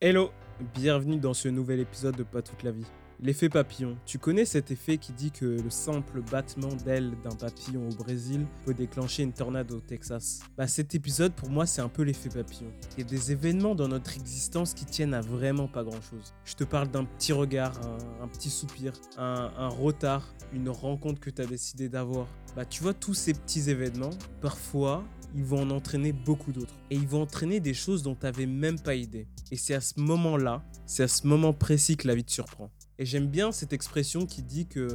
Hello, bienvenue dans ce nouvel épisode de Pas toute la vie. L'effet papillon. Tu connais cet effet qui dit que le simple battement d'aile d'un papillon au Brésil peut déclencher une tornade au Texas? Bah cet épisode pour moi c'est un peu l'effet papillon. Il y a des événements dans notre existence qui tiennent à vraiment pas grand chose. Je te parle d'un petit regard, un, petit soupir, un, un retard, une rencontre que tu as décidé d'avoir. Bah tu vois tous ces petits événements, parfois ils vont en entraîner beaucoup d'autres. Et ils vont entraîner des choses dont tu n'avais même pas idée. Et c'est à ce moment-là, c'est à ce moment précis que la vie te surprend. Et j'aime bien cette expression qui dit que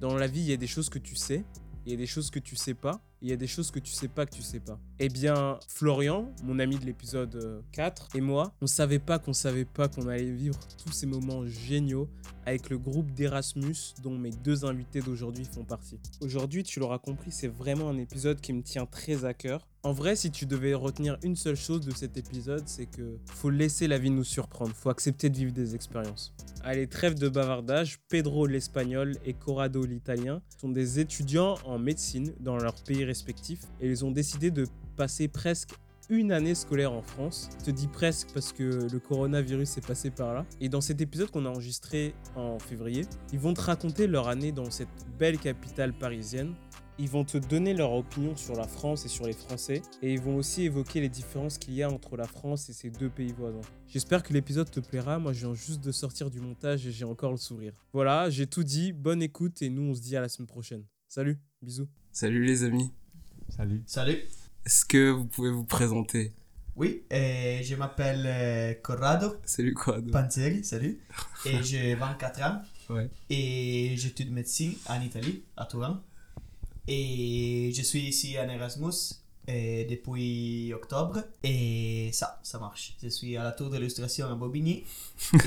dans la vie, il y a des choses que tu sais, il y a des choses que tu sais pas, il y a des choses que tu sais pas que tu sais pas. Eh bien, Florian, mon ami de l'épisode 4, et moi, on savait pas qu'on savait pas qu'on allait vivre tous ces moments géniaux avec le groupe d'Erasmus dont mes deux invités d'aujourd'hui font partie. Aujourd'hui, tu l'auras compris, c'est vraiment un épisode qui me tient très à cœur. En vrai, si tu devais retenir une seule chose de cet épisode, c'est que faut laisser la vie nous surprendre, faut accepter de vivre des expériences. Allez, trêve de bavardage, Pedro l'espagnol et Corrado l'italien sont des étudiants en médecine dans leur pays respectifs et ils ont décidé de passer presque une année scolaire en France. Je te dis presque parce que le coronavirus est passé par là. Et dans cet épisode qu'on a enregistré en février, ils vont te raconter leur année dans cette belle capitale parisienne. Ils vont te donner leur opinion sur la France et sur les Français. Et ils vont aussi évoquer les différences qu'il y a entre la France et ses deux pays voisins. J'espère que l'épisode te plaira. Moi, je viens juste de sortir du montage et j'ai encore le sourire. Voilà, j'ai tout dit. Bonne écoute et nous, on se dit à la semaine prochaine. Salut, bisous. Salut les amis. Salut. Salut. Est-ce que vous pouvez vous présenter? Oui, et je m'appelle euh, Corrado Salut Corrado. Panzeri, salut. Et j'ai 24 ans. Ouais. Et j'étudie médecine en Italie, à Turin. Et je suis ici en Erasmus euh, depuis octobre. Et ça, ça marche. Je suis à la tour d'illustration à Bobigny.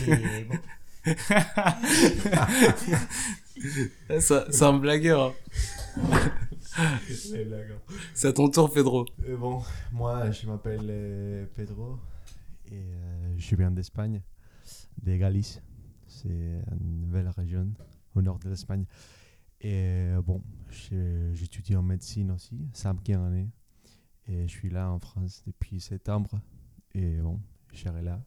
Et bon, Ça- C'est un blagueur. hein. C'est à ton tour Pedro. Euh, bon, moi je m'appelle euh, Pedro et euh, je viens d'Espagne, de Galice. C'est une belle région au nord de l'Espagne. Et euh, bon, j'étudie en médecine aussi, cinquième année. Et je suis là en France depuis septembre. Et bon, je serai là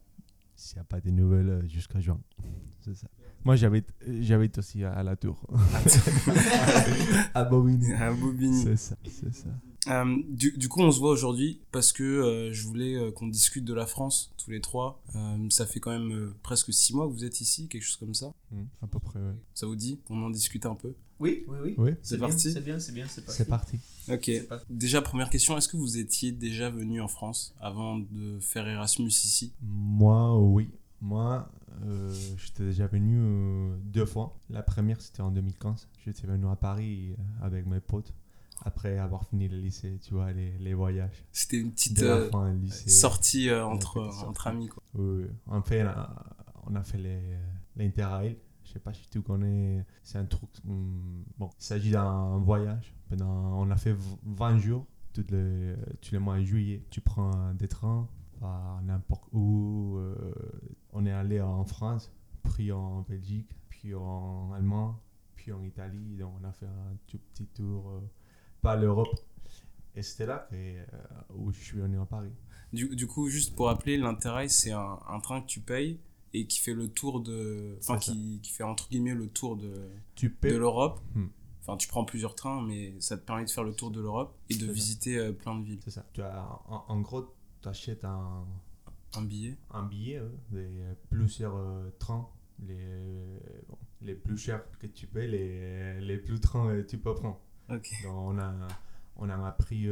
s'il n'y a pas de nouvelles euh, jusqu'à juin. C'est ça. Moi j'habite j'habite aussi à, à la tour. à Bobigny. Un bobini. C'est ça, c'est ça. Euh, du, du coup, on se voit aujourd'hui parce que euh, je voulais euh, qu'on discute de la France tous les trois. Euh, ça fait quand même euh, presque six mois que vous êtes ici, quelque chose comme ça. Mm, à peu près, ouais. Ça vous dit On en discute un peu? Oui, oui, oui. Oui, C'est parti? C'est bien, c'est bien, c'est parti. c'est parti. Ok. parti. Déjà, première question, est-ce que vous étiez déjà venu en France avant de faire Erasmus ici? Moi, oui. Moi, euh, j'étais déjà venu euh, deux fois. La première, c'était en 2015. J'étais venu à Paris avec mes potes. Après avoir fini le lycée, tu vois, les, les voyages. C'était une petite euh, fin, lycée. sortie euh, entre, entre amis. Quoi. Oui, oui. En fait, on a, on a fait les, l'Interrail. Je sais pas si tu connais. C'est un truc. hum, bon, il s'agit d'un voyage. Pendant, on a fait v- 20 jours. Tous les, tous les mois de juillet. Tu prends des trains à n'importe où. euh, on est allé en France, puis en Belgique, puis en Allemagne, puis en Italie. Donc, on a fait un tout petit tour euh, par l'Europe. Et c'était là que, euh, où je suis venu à Paris. Du, du coup, juste pour rappeler, l'Interrail, c'est un, un train que tu payes et qui fait le tour de. Enfin, qui, qui fait entre guillemets le tour de, Tu de l'Europe. Hmm. Enfin, tu prends plusieurs trains, mais ça te permet de faire le tour de l'Europe et de visiter euh, plein de villes. C'est ça. Tu as, en, en gros, tu achètes un, Un billet un billet euh, de plusieurs euh, trains. Les, bon, les plus chers que tu payes, les, les plus trains que tu peux prendre. Donc, on, a, on en a pris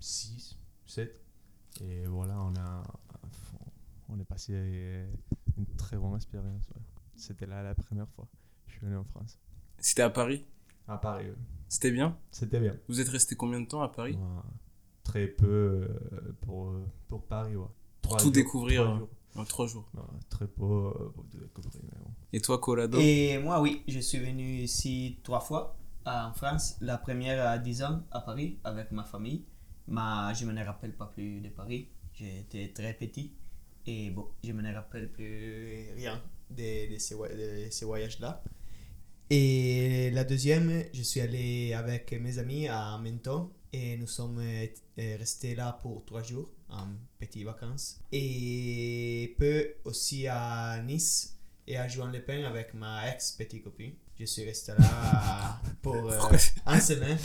6, 7. Et voilà, on, a, on est passé une très bonne expérience. ouais. C'était là la première fois. Je suis venu en France. C'était à Paris? À Paris, ouais. C'était bien? C'était bien. Vous êtes resté combien de temps à Paris? Ouais, très peu euh, pour, euh, pour Paris. Ouais. Trois tout jours, découvrir, trois hein. jours. En trois jours. Non, très peu euh, pour tout découvrir. mais bon. Et toi, Colado Et moi, oui, je suis venu ici trois fois en France. La première à 10 ans à Paris avec ma famille. Mais je me rappelle pas plus de Paris. J'étais très petit. Et bon, je me rappelle plus rien de, de ces, voy- de ces voyages-là. Et la deuxième, je suis allé avec mes amis à Menton. Et nous sommes euh, euh, restés là pour trois jours en petites vacances. Et peu aussi à Nice et à Juan-les-Pins avec ma ex-petite copine. Je suis resté là pour euh, un semaine.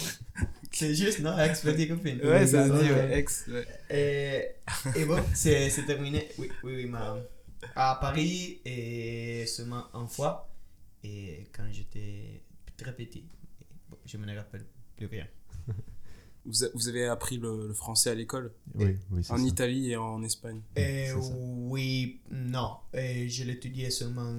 C'est juste, non? Ex-petite copine. Ouais, ça se dit, Ouais. ex. ouais. Et, et bon, c'est c'est terminé. Oui, oui, oui, ma, à Paris et seulement une fois. Et quand j'étais très petit, bon, je me rappelle plus rien. Vous, a- vous avez appris le, le français à l'école? Oui, oui, c'est En ça. Italie et en Espagne Et oui, non. Et je l'étudiais seulement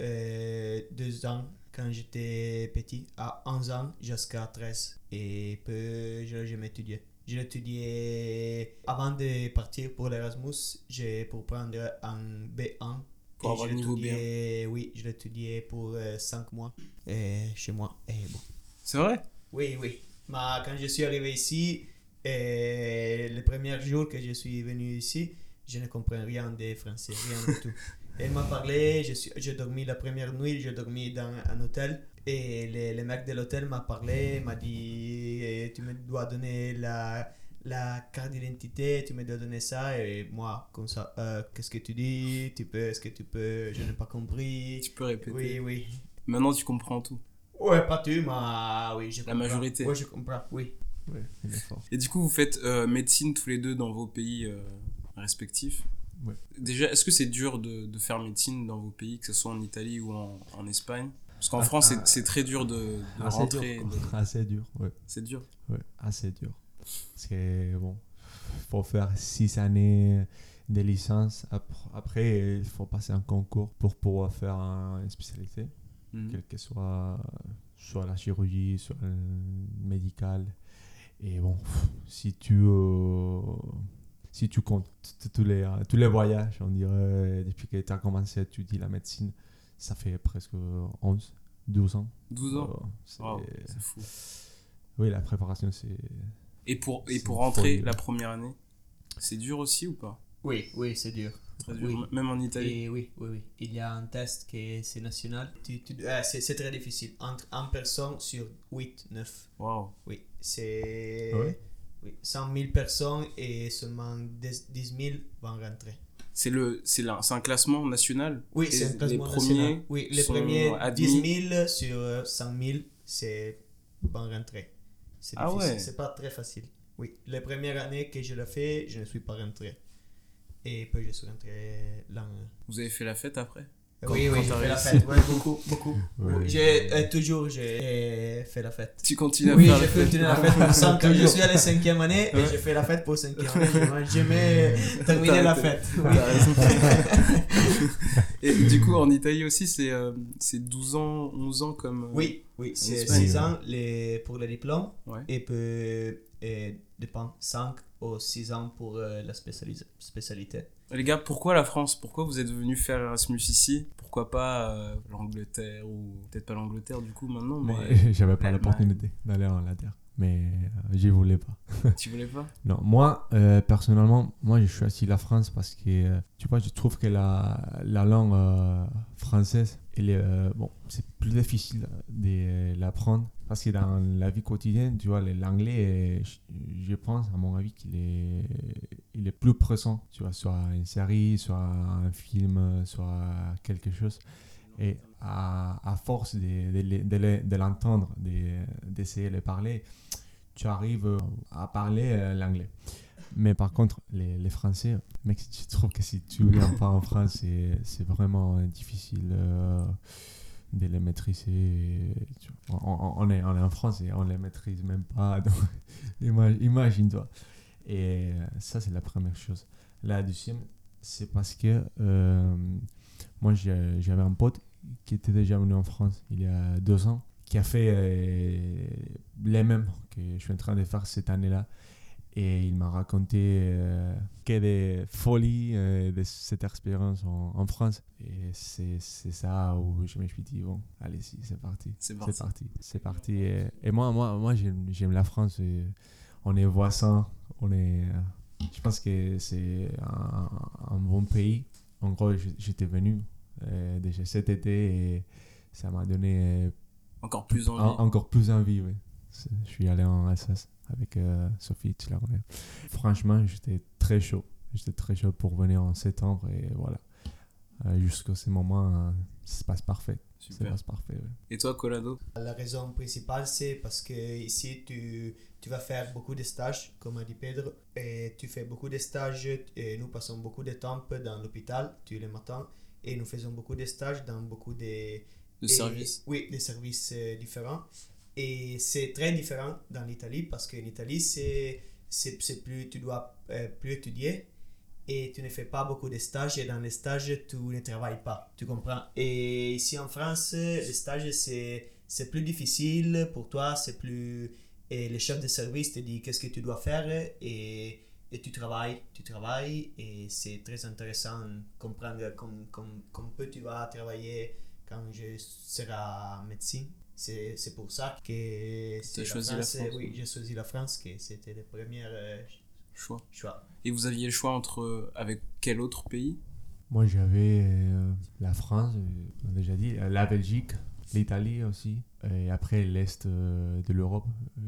euh, deux ans quand j'étais petit, à 11 ans jusqu'à 13. Et peu, je l'ai jamais étudié. Je l'étudiais avant de partir pour l'Erasmus, j'ai pour prendre un B1. Pour Et avoir je le niveau Oui, je l'étudiais pour 5 mois et chez moi. Et bon. C'est vrai? Oui, oui. Mais quand je suis arrivé ici, et les premiers jours que je suis venu ici, je ne comprenais rien des français, rien du tout. Elle m'a parlé, je suis, j'ai dormi la première nuit, j'ai dormi dans un hôtel. Et le, le mec de l'hôtel m'a parlé, m'a dit eh, Tu me dois donner la, la carte d'identité, tu me dois donner ça. Et moi, comme ça, Euh, qu'est-ce que tu dis? Tu peux, est-ce que tu peux? Je n'ai pas compris. Tu peux répéter. Oui, oui. Maintenant, tu comprends tout. Ouais, pas tu, mais oui, je La comprends. majorité. Oui, je comprends, oui. Ouais. Et du coup, vous faites euh, médecine tous les deux dans vos pays euh, respectifs. Ouais. Déjà, est-ce que c'est dur de, de faire médecine dans vos pays, que ce soit en Italie ou en, en Espagne? Parce qu'en Ah, France, c'est- ah. c'est très dur de, de Assez rentrer. dur. de- Assez dur, ouais. C'est dur? Ouais, assez dur. Parce que, bon, faut faire six années de licence. Ap- Après, il faut passer un concours pour pouvoir faire un- une spécialité, Mhm. quelle que soit, soit la chirurgie, soit le médical. Et bon, si tu, euh, si tu comptes tous les, euh, tous les voyages, on dirait, depuis que tu as commencé à étudier la médecine, ça fait presque 11, 12 ans. 12 ans Euh, c'est- c'est fou. oui, la préparation, c'est Et pour, et pour rentrer folie. la première année, c'est dur aussi ou pas? Oui, oui, c'est dur. Très dur, Oui. même en Italie. Et oui, oui, oui. Il y a un test qui est c'est national. Ah, c'est, très difficile. Entre 1 personne sur 8, 9. Waouh. Oui, c'est. Ah ouais? Oui, 100 000 personnes et seulement 10 10 000 vont rentrer. C'est le, c'est la- c'est un classement national? Oui, c'est un les classement premiers national. Oui, les premiers admis? 10 000 sur euh, 100 000, c'est vont rentrer. C'est Ah ouais. C'est pas très facile. Oui, les premières années que je l'ai fait, je ne suis pas rentré. Et puis je suis rentré l'an. Vous avez fait la fête après? Oui, quand oui, j'ai fait la fête, ouais, beaucoup, beaucoup. Ouais. J'ai euh, toujours j'ai fait la fête. Tu continues à Oui, faire j'ai la fête continuer la fête pour ça. Quand je Toujours. suis à la cinquième année, et Ouais. j'ai fait la fête pour cinquième année. J'ai jamais terminé la fête. Oui. Et du coup, en Italie aussi, c'est euh, c'est 12 ans, 11 ans comme. euh, Oui, oui, c'est Espagne. 6 ans les, pour le diplôme Ouais. et peut dépend 5 ou 6 ans pour euh, la spécialité. Les gars, pourquoi la France? Pourquoi vous êtes venus faire Erasmus ici? Pourquoi pas euh, l'Angleterre ou peut-être pas l'Angleterre du coup maintenant, mais Moi, j'avais pas l'opportunité d'aller en Angleterre, mais euh, j'y voulais pas. tu voulais pas? Non, moi, euh, personnellement, moi, je choisi la France parce que, euh, tu vois, je trouve que la, la langue française, elle est, bon, c'est plus difficile de l'apprendre parce que dans la vie quotidienne, tu vois, l'anglais, je, pense, à mon avis, qu'il est, il est plus présent, tu vois, soit une série, soit un film, soit quelque chose. Et à, à force de, de, de de l'entendre, de- d'essayer de le parler, tu arrives à parler euh, l'anglais. Mais par contre, les, les Français, mec, je trouve que si tu viens pas en France, c'est vraiment difficile euh, de les maîtriser. On, on- est, on est en France et on les maîtrise même pas. donc ima- Imagine-toi. Et ça, c'est la première chose. La deuxième, c'est parce que euh, moi, j'avais un pote qui était déjà venu en France il y a deux ans, qui a fait euh, les mêmes que je suis en train de faire cette année-là. Et il m'a raconté euh, que des folies euh, de cette expérience en, en France. Et c'est ça où je me suis dit, bon, allez-y, c'est parti. C'est C'est parti. parti. C'est parti. Et, et moi, moi, moi j'aime la France. et on est voisins. On est, je pense que c'est un, un bon pays. En gros, j'étais venu euh, déjà cet été et ça m'a donné euh, Encore plus en- envie. encore plus envie. oui. Je suis allé en Alsace avec euh, Sophie, tu la connais. Franchement, j'étais très chaud. J'étais très chaud pour venir en septembre et voilà. Euh, Jusqu'à ce moment, euh, ça se passe parfait. Ça passe parfait. ouais. Et toi, Colado? La raison principale, c'est parce que ici, tu, tu vas faire beaucoup de stages, comme a dit Pedro, et tu fais beaucoup de stages, et nous passons beaucoup de temps dans l'hôpital tous les matins, et nous faisons beaucoup de stages dans beaucoup de, De et- service Oui, des services différents. Et c'est très différent dans l'Italie parce qu'en Italie, c'est, c'est, plus, tu dois euh, plus étudier et tu ne fais pas beaucoup de stages. Et dans les stages, tu ne travailles pas. Tu comprends? Et ici en France, les stages, c'est, c'est plus difficile pour toi. C'est plus. Et le chef de service te dit qu'est-ce que tu dois faire et, et tu travailles. Tu travailles et c'est très intéressant de comprendre comme, comme, comme tu vas travailler quand je serai médecin. C'est, c'est pour ça que c'est choisi la France, Oui, j'ai choisi la France, que c'était le premier euh, Choix. choix. Et vous aviez le choix entre euh, avec quel autre pays? Moi, j'avais euh, la France, on a déjà dit, la Belgique, l'Italie aussi, et après l'Est de l'Europe.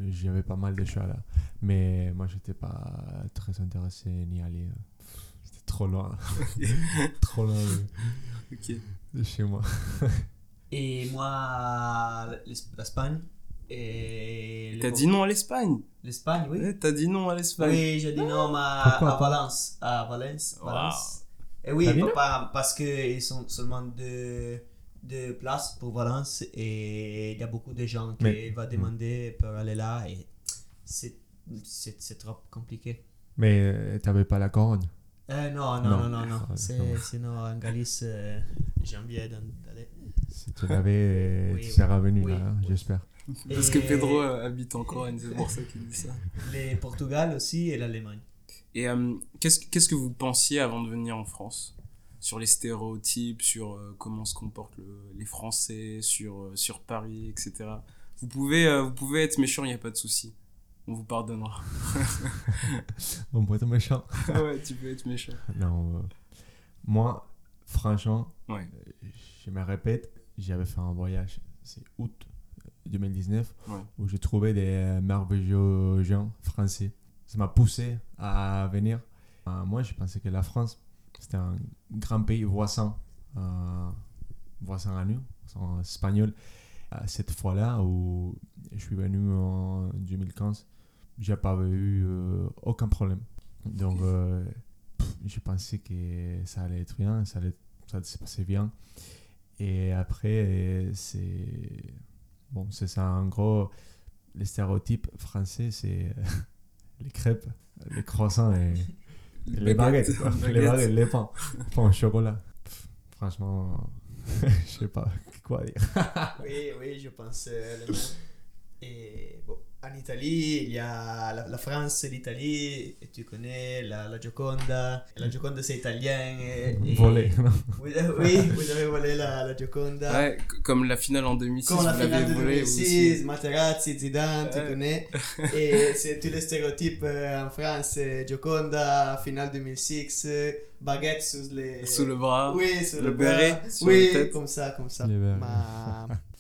J'avais pas mal de choix là. Mais moi, j'étais pas très intéressé ni à aller. C'était trop loin. trop loin Ok. de chez moi. Et moi, l'Es- l'Espagne. Et T'as dit non à l'Espagne? L'Espagne, oui. Ouais, T'as dit non à l'Espagne Oui, j'ai dit non à, à Valence. À Valence. Wow. Valence. Et oui, pas- parce qu'ils sont seulement deux, deux places pour Valence et il y a beaucoup de gens qui Mais- vont demander pour aller là et c'est c'est c'est trop compliqué. Mais euh, t'avais pas la couronne. Euh, non, non, Non. non, non, non. Ah, C'est- non. Sinon, en Galice, euh, j'ai envie d'en- d'aller. Si tu l'avais, Oui, tu oui. revenu Oui, là, hein, oui. j'espère. Parce que Pedro habite en Corrèze, c'est pour ça qu'il dit ça. Le Portugal aussi et l'Allemagne. Et euh, qu'est-ce qu'est-ce que vous pensiez avant de venir en France? Sur les stéréotypes, sur euh, comment se comportent le- les Français, sur, euh, sur Paris, etc. Vous pouvez, euh, vous pouvez être méchant, il n'y a pas de souci. On vous pardonnera. On pourrait être méchant. Ah ouais, tu peux être méchant. Non, euh, moi, franchement, Ouais. je me répète, j'avais fait un voyage, c'est août 2019, Ouais. où j'ai trouvé des euh, merveilleux gens français. Ça m'a poussé à venir. Euh, moi, je pensais que la France, c'était un grand pays voisin, euh, voisin à nous, en espagnol. Euh, cette fois-là, où je suis venu en 2015, j'ai pas eu euh, aucun problème. Donc, euh, je pensais que ça allait être bien, ça allait, ça allait se passer bien. Et après, c'est. Bon, c'est ça, en gros, les stéréotypes français, c'est les crêpes, les croissants et, les baguettes. Les baguettes, les pains, pain au chocolat. Pff, franchement, je sais pas quoi dire. Oui, oui, je pense euh. Et bon, en Italie, il y a la, la France et l'Italie, et tu connais la, la Gioconda. La Gioconda, c'est italien. Et, et- Voler, non Vous avez- oui, vous avez volé la, la Gioconda. Ouais, comme la finale en 2006, Comme la vous finale de volé vous 2006, aussi. Materazzi, Zidane, tu Ouais. connais. Et c'est tous les stéréotypes euh, en France. euh, Gioconda, finale 2006, euh, baguette sous les... Sous le bras. Oui, sur le le, bras. béret sur Oui, comme ça, comme ça. Les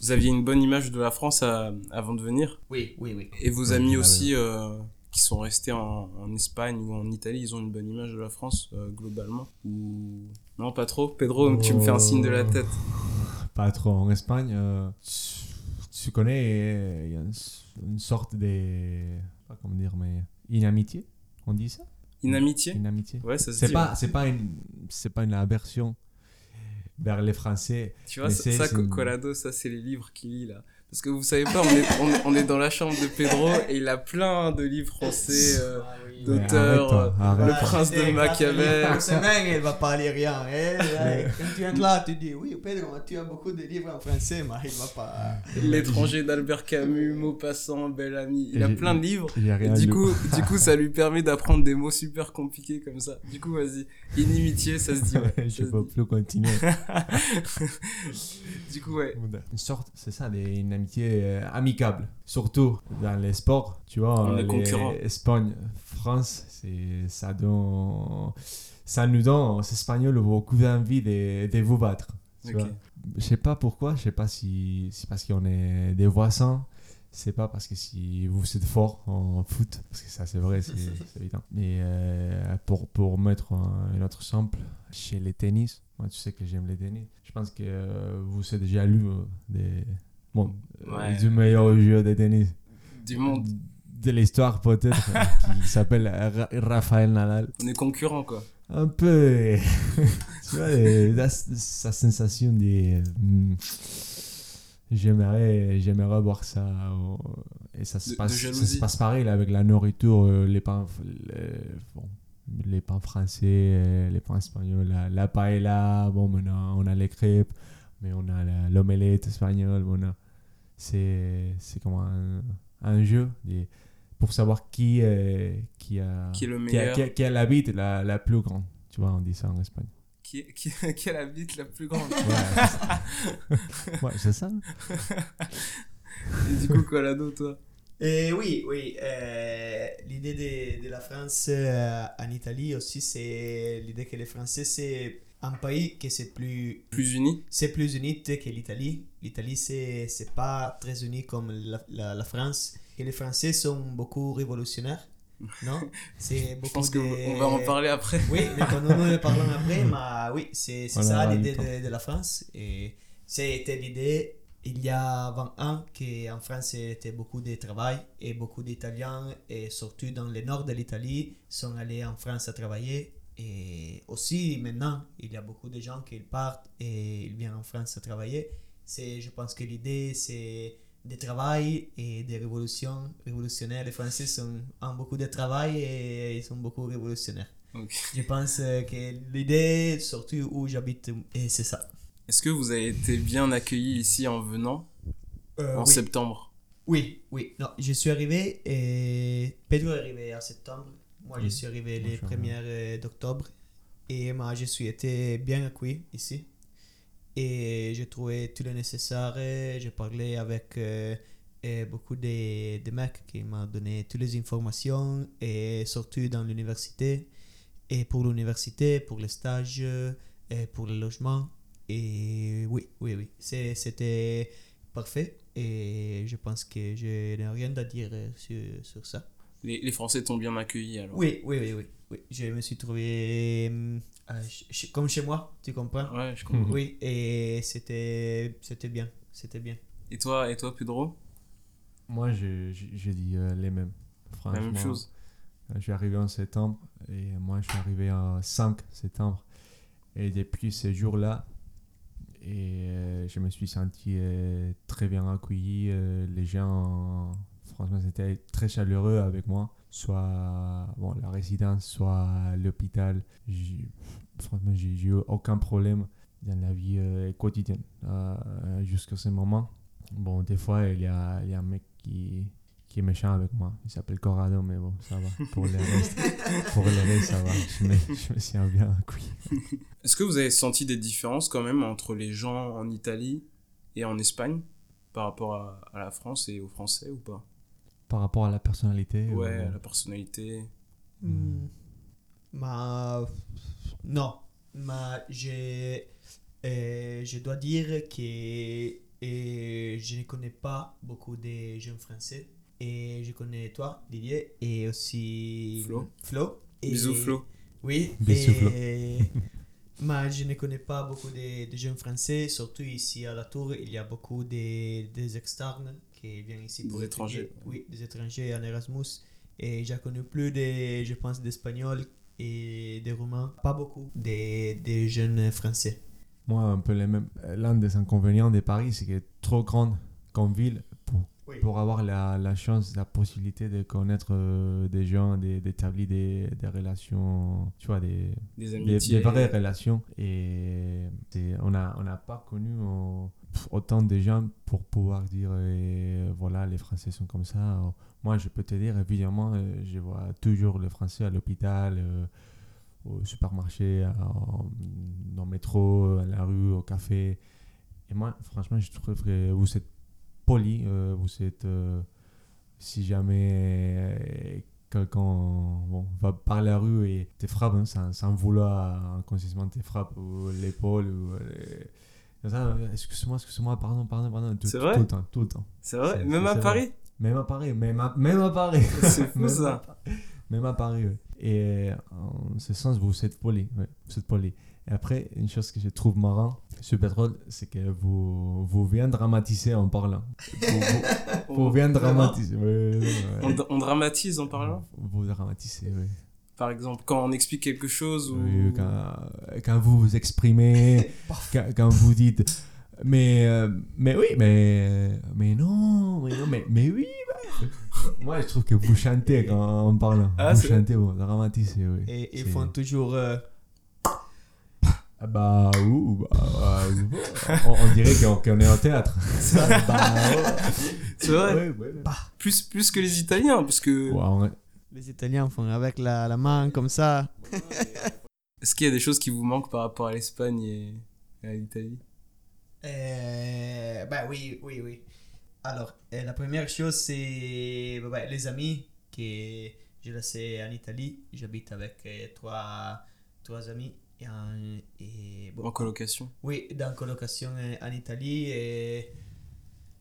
Vous aviez une bonne image de la France à- avant de venir. Oui, oui, oui. Et vos amis aussi euh, qui sont restés en, en Espagne ou en Italie, ils ont une bonne image de la France euh, globalement Ou non, pas trop. Pedro, tu me fais un signe de la Oh. tête. Pas trop. En Espagne, euh, tu, tu connais, il y a une, une sorte de. Pas comment dire, mais. Inamitié On dit ça? Une amitié Inamitié. Ouais, ça se C'est pas, c'est pas une, c'est pas une aversion vers les Français. Tu vois, ça, c'est- ça, Colado, ça, c'est les livres qu'il lit là. Parce que vous savez pas, on est, on, est- on est dans la chambre de Pedro et il a plein de livres français. euh, Ah oui. de- Mais d'auteur, arrête-toi, euh, arrête. le prince de Machiavel. Une semaine, elle va parler rien. Elle, quand tu entres là, tu dis oui, Pedro, tu as beaucoup de livres en français, mais il va pas. L'étranger d'Albert Camus, Maupassant, Bel Ami. Il a plein de livres. Du coup, du coup, ça lui permet d'apprendre des mots super compliqués comme ça. Du coup, vas-y. Inimitié, ça se dit. Ouais. je peux plus continuer. Du coup, ouais. Une sorte, c'est ça, des- une amitié euh, amicable. Surtout dans les sports, tu vois. Les concurrents. Espagne, France, c'est ça donne, ça nous donne aux Espagnols beaucoup d'envie de, de vous battre. Tu Ok. vois. Je sais pas pourquoi, je sais pas si c'est parce qu'on est des voisins, c'est pas parce que si vous êtes fort en foot, parce que ça c'est vrai, c'est c'est évident. Mais euh, pour, pour mettre un, un autre sample, chez les tennis, moi tu sais que j'aime les tennis, je pense que euh, vous avez déjà lu euh, des, bon, Ouais. du meilleur joueur de tennis Du monde. de l'histoire peut-être, qui s'appelle Ra- Rafael Nadal. On est concurrents, quoi. Un peu, tu vois, la- sa sensation de... hum, J'aimerais, j'aimerais voir ça. euh, et ça se, De- de passe, ça se passe pareil là, avec la nourriture, euh, les pains, les, bon, les pains français, euh, les pains espagnols, la, la paella, bon, maintenant on a les crêpes, mais on a l'omelette espagnole, bon, on a- c'est, c'est comme un, un jeu des- pour savoir qui, est- qui a, Qui est le qui a, meilleur. qui a- qui a la bite la, la plus grande. Tu vois, on dit ça en Espagne. Qui, qui, qui a la bite la plus grande Ouais, c'est ça. Ouais, c'est ça. Et du coup, Colado, toi? Et oui, oui. euh, l'idée de, de la France euh, en Italie aussi, c'est l'idée que les Français, c'est un pays qui c'est plus, Plus unis c'est plus uni que l'Italie. L'Italie, c'est, c'est pas très uni comme la, la, la France. Et les Français sont beaucoup révolutionnaires, non? C'est Je beaucoup pense de... qu'on va en parler après. Oui, mais quand nous en parlons après, mais oui, c'est c'est On ça l'idée de, de la France. Et c'était l'idée il y a 20 ans qu'en France, c'était beaucoup de travail et beaucoup d'Italiens, et surtout dans le nord de l'Italie, sont allés en France à travailler. Et aussi maintenant, il y a beaucoup de gens qui partent et ils viennent en France à travailler. C'est, je pense que l'idée, c'est de travail et des révolutions révolutionnaires. Les Français sont, ont beaucoup de travail et ils sont beaucoup révolutionnaires. Je pense euh, que l'idée, surtout où j'habite, et c'est ça. Est-ce que vous avez été bien accueillis ici en venant? Euh, en oui. septembre? Oui, oui. Non, je suis arrivé et Pedro est arrivé en septembre. Moi, je suis arrivé les Machallah. 1er euh, d'octobre. Et moi, je suis été bien accueilli ici. Et j'ai trouvé tout le nécessaire. J'ai parlé avec euh, euh, beaucoup de, de mecs qui m'ont donné toutes les informations. Et surtout dans l'université. Et pour l'université, pour les stages, et pour le logement. Et oui, oui, oui. C'était parfait. Et je pense que je n'ai rien à dire sur, sur ça. Les, les Français t'ont bien accueilli alors Oui, oui, oui, oui. oui. Je me suis trouvé euh, comme chez moi, tu comprends? Ouais, je comprends. Oui, et c'était c'était bien. C'était bien. Et toi, et toi Pedro? Moi, je, je, je dis euh, les mêmes. La même Franchement, chose. euh, Je suis arrivé en septembre et moi, je suis arrivé en 5 septembre. Et depuis ce jour-là, et euh, je me suis senti euh, très bien accueilli. euh, les gens, franchement, c'était très chaleureux avec moi. Soit bon, la résidence, soit l'hôpital. Franchement, j'ai eu aucun problème dans la vie euh, quotidienne euh, jusqu'à ce moment. Bon, des fois, il y a, il y a un mec qui, qui est méchant avec moi. Il s'appelle Corrado, mais bon, ça va. Pour le reste, pour le reste ça va. Je me, je me sens bien accueilli. Est-ce que vous avez senti des différences quand même entre les gens en Italie et en Espagne par rapport à la France et aux Français ou pas? Par rapport à la personnalité Ouais, euh, à la personnalité. Hmm. Ma... Non, ma... je... euh, je dois dire que euh, je ne connais pas beaucoup de jeunes français. Et je connais toi, Didier, et aussi Flo. Flo. Et- Bisous Flo. Oui, Bisous, Flo. et... mais je ne connais pas beaucoup de, de jeunes français, surtout ici à la Tour, il y a beaucoup de, des externes qui viennent ici Des pour étrangers. étudier. Oui, des étrangers en Erasmus. Et j'ai connu plus de, je pense, d'Espagnols et des Roumains. Pas beaucoup des, des jeunes français. Moi, un peu les mêmes. L'un des inconvénients de Paris, c'est qu'elle est trop grande comme ville pour, Oui. pour avoir la, la chance, la possibilité de connaître euh, des gens, des- d'établir des, des relations, tu vois, des, Des des, amitiés. des vraies relations. Et on n'a on a pas connu autant de gens pour pouvoir dire, euh, voilà, les Français sont comme ça. Moi, je peux te dire, évidemment, euh, je vois toujours les Français à l'hôpital, euh, au supermarché, dans le métro, à la rue, au café. Et moi, franchement, je trouve que vous êtes poli, vous êtes... si jamais quelqu'un va par la rue et te frappe hein, sans, sans vouloir inconsciemment te frappe l'épaule euh, excuse-moi, excuse-moi, pardon, pardon, pardon, tout, C'est vrai. C'est vrai Même à Paris Même à Paris, même à, même à Paris. C'est fou Même ça. Même à Paris, ouais. Et en ce sens, vous êtes poli. ouais, vous êtes poli. Et après, une chose que je trouve marrant sur Pétrole, c'est que vous, vous venez dramatiser en parlant. Vous, vous, dramatiser. ouais, ouais, ouais. On, on dramatise en parlant Vous dramatisez, oui. Par exemple, quand on explique quelque chose ou... Oui, quand, quand vous vous exprimez, quand, quand vous dites. Mais, euh, mais oui, mais, mais non, mais non, mais, mais oui. bah. Moi, je trouve que vous chantez quand, en parlant. Ah, vous chantez, vous dramatisez, oui. Et ils font toujours. euh, Ah bah, ouh, bah, bah, on, on dirait qu'on qu'on est au théâtre. bah, C'est vrai ouais, ouais, ouais. plus, plus que les Italiens, parce que... Les Italiens font avec la, la main comme ça. Est-ce qu'il y a des choses qui vous manquent par rapport à l'Espagne et à l'Italie? Euh, bah oui, oui, oui. Alors, euh, la première chose, c'est bah, bah, les amis que je laissé en Italie. J'habite avec euh, trois, trois amis. Et, en- et, bon, En colocation? Oui, dans colocation euh, en Italie. Et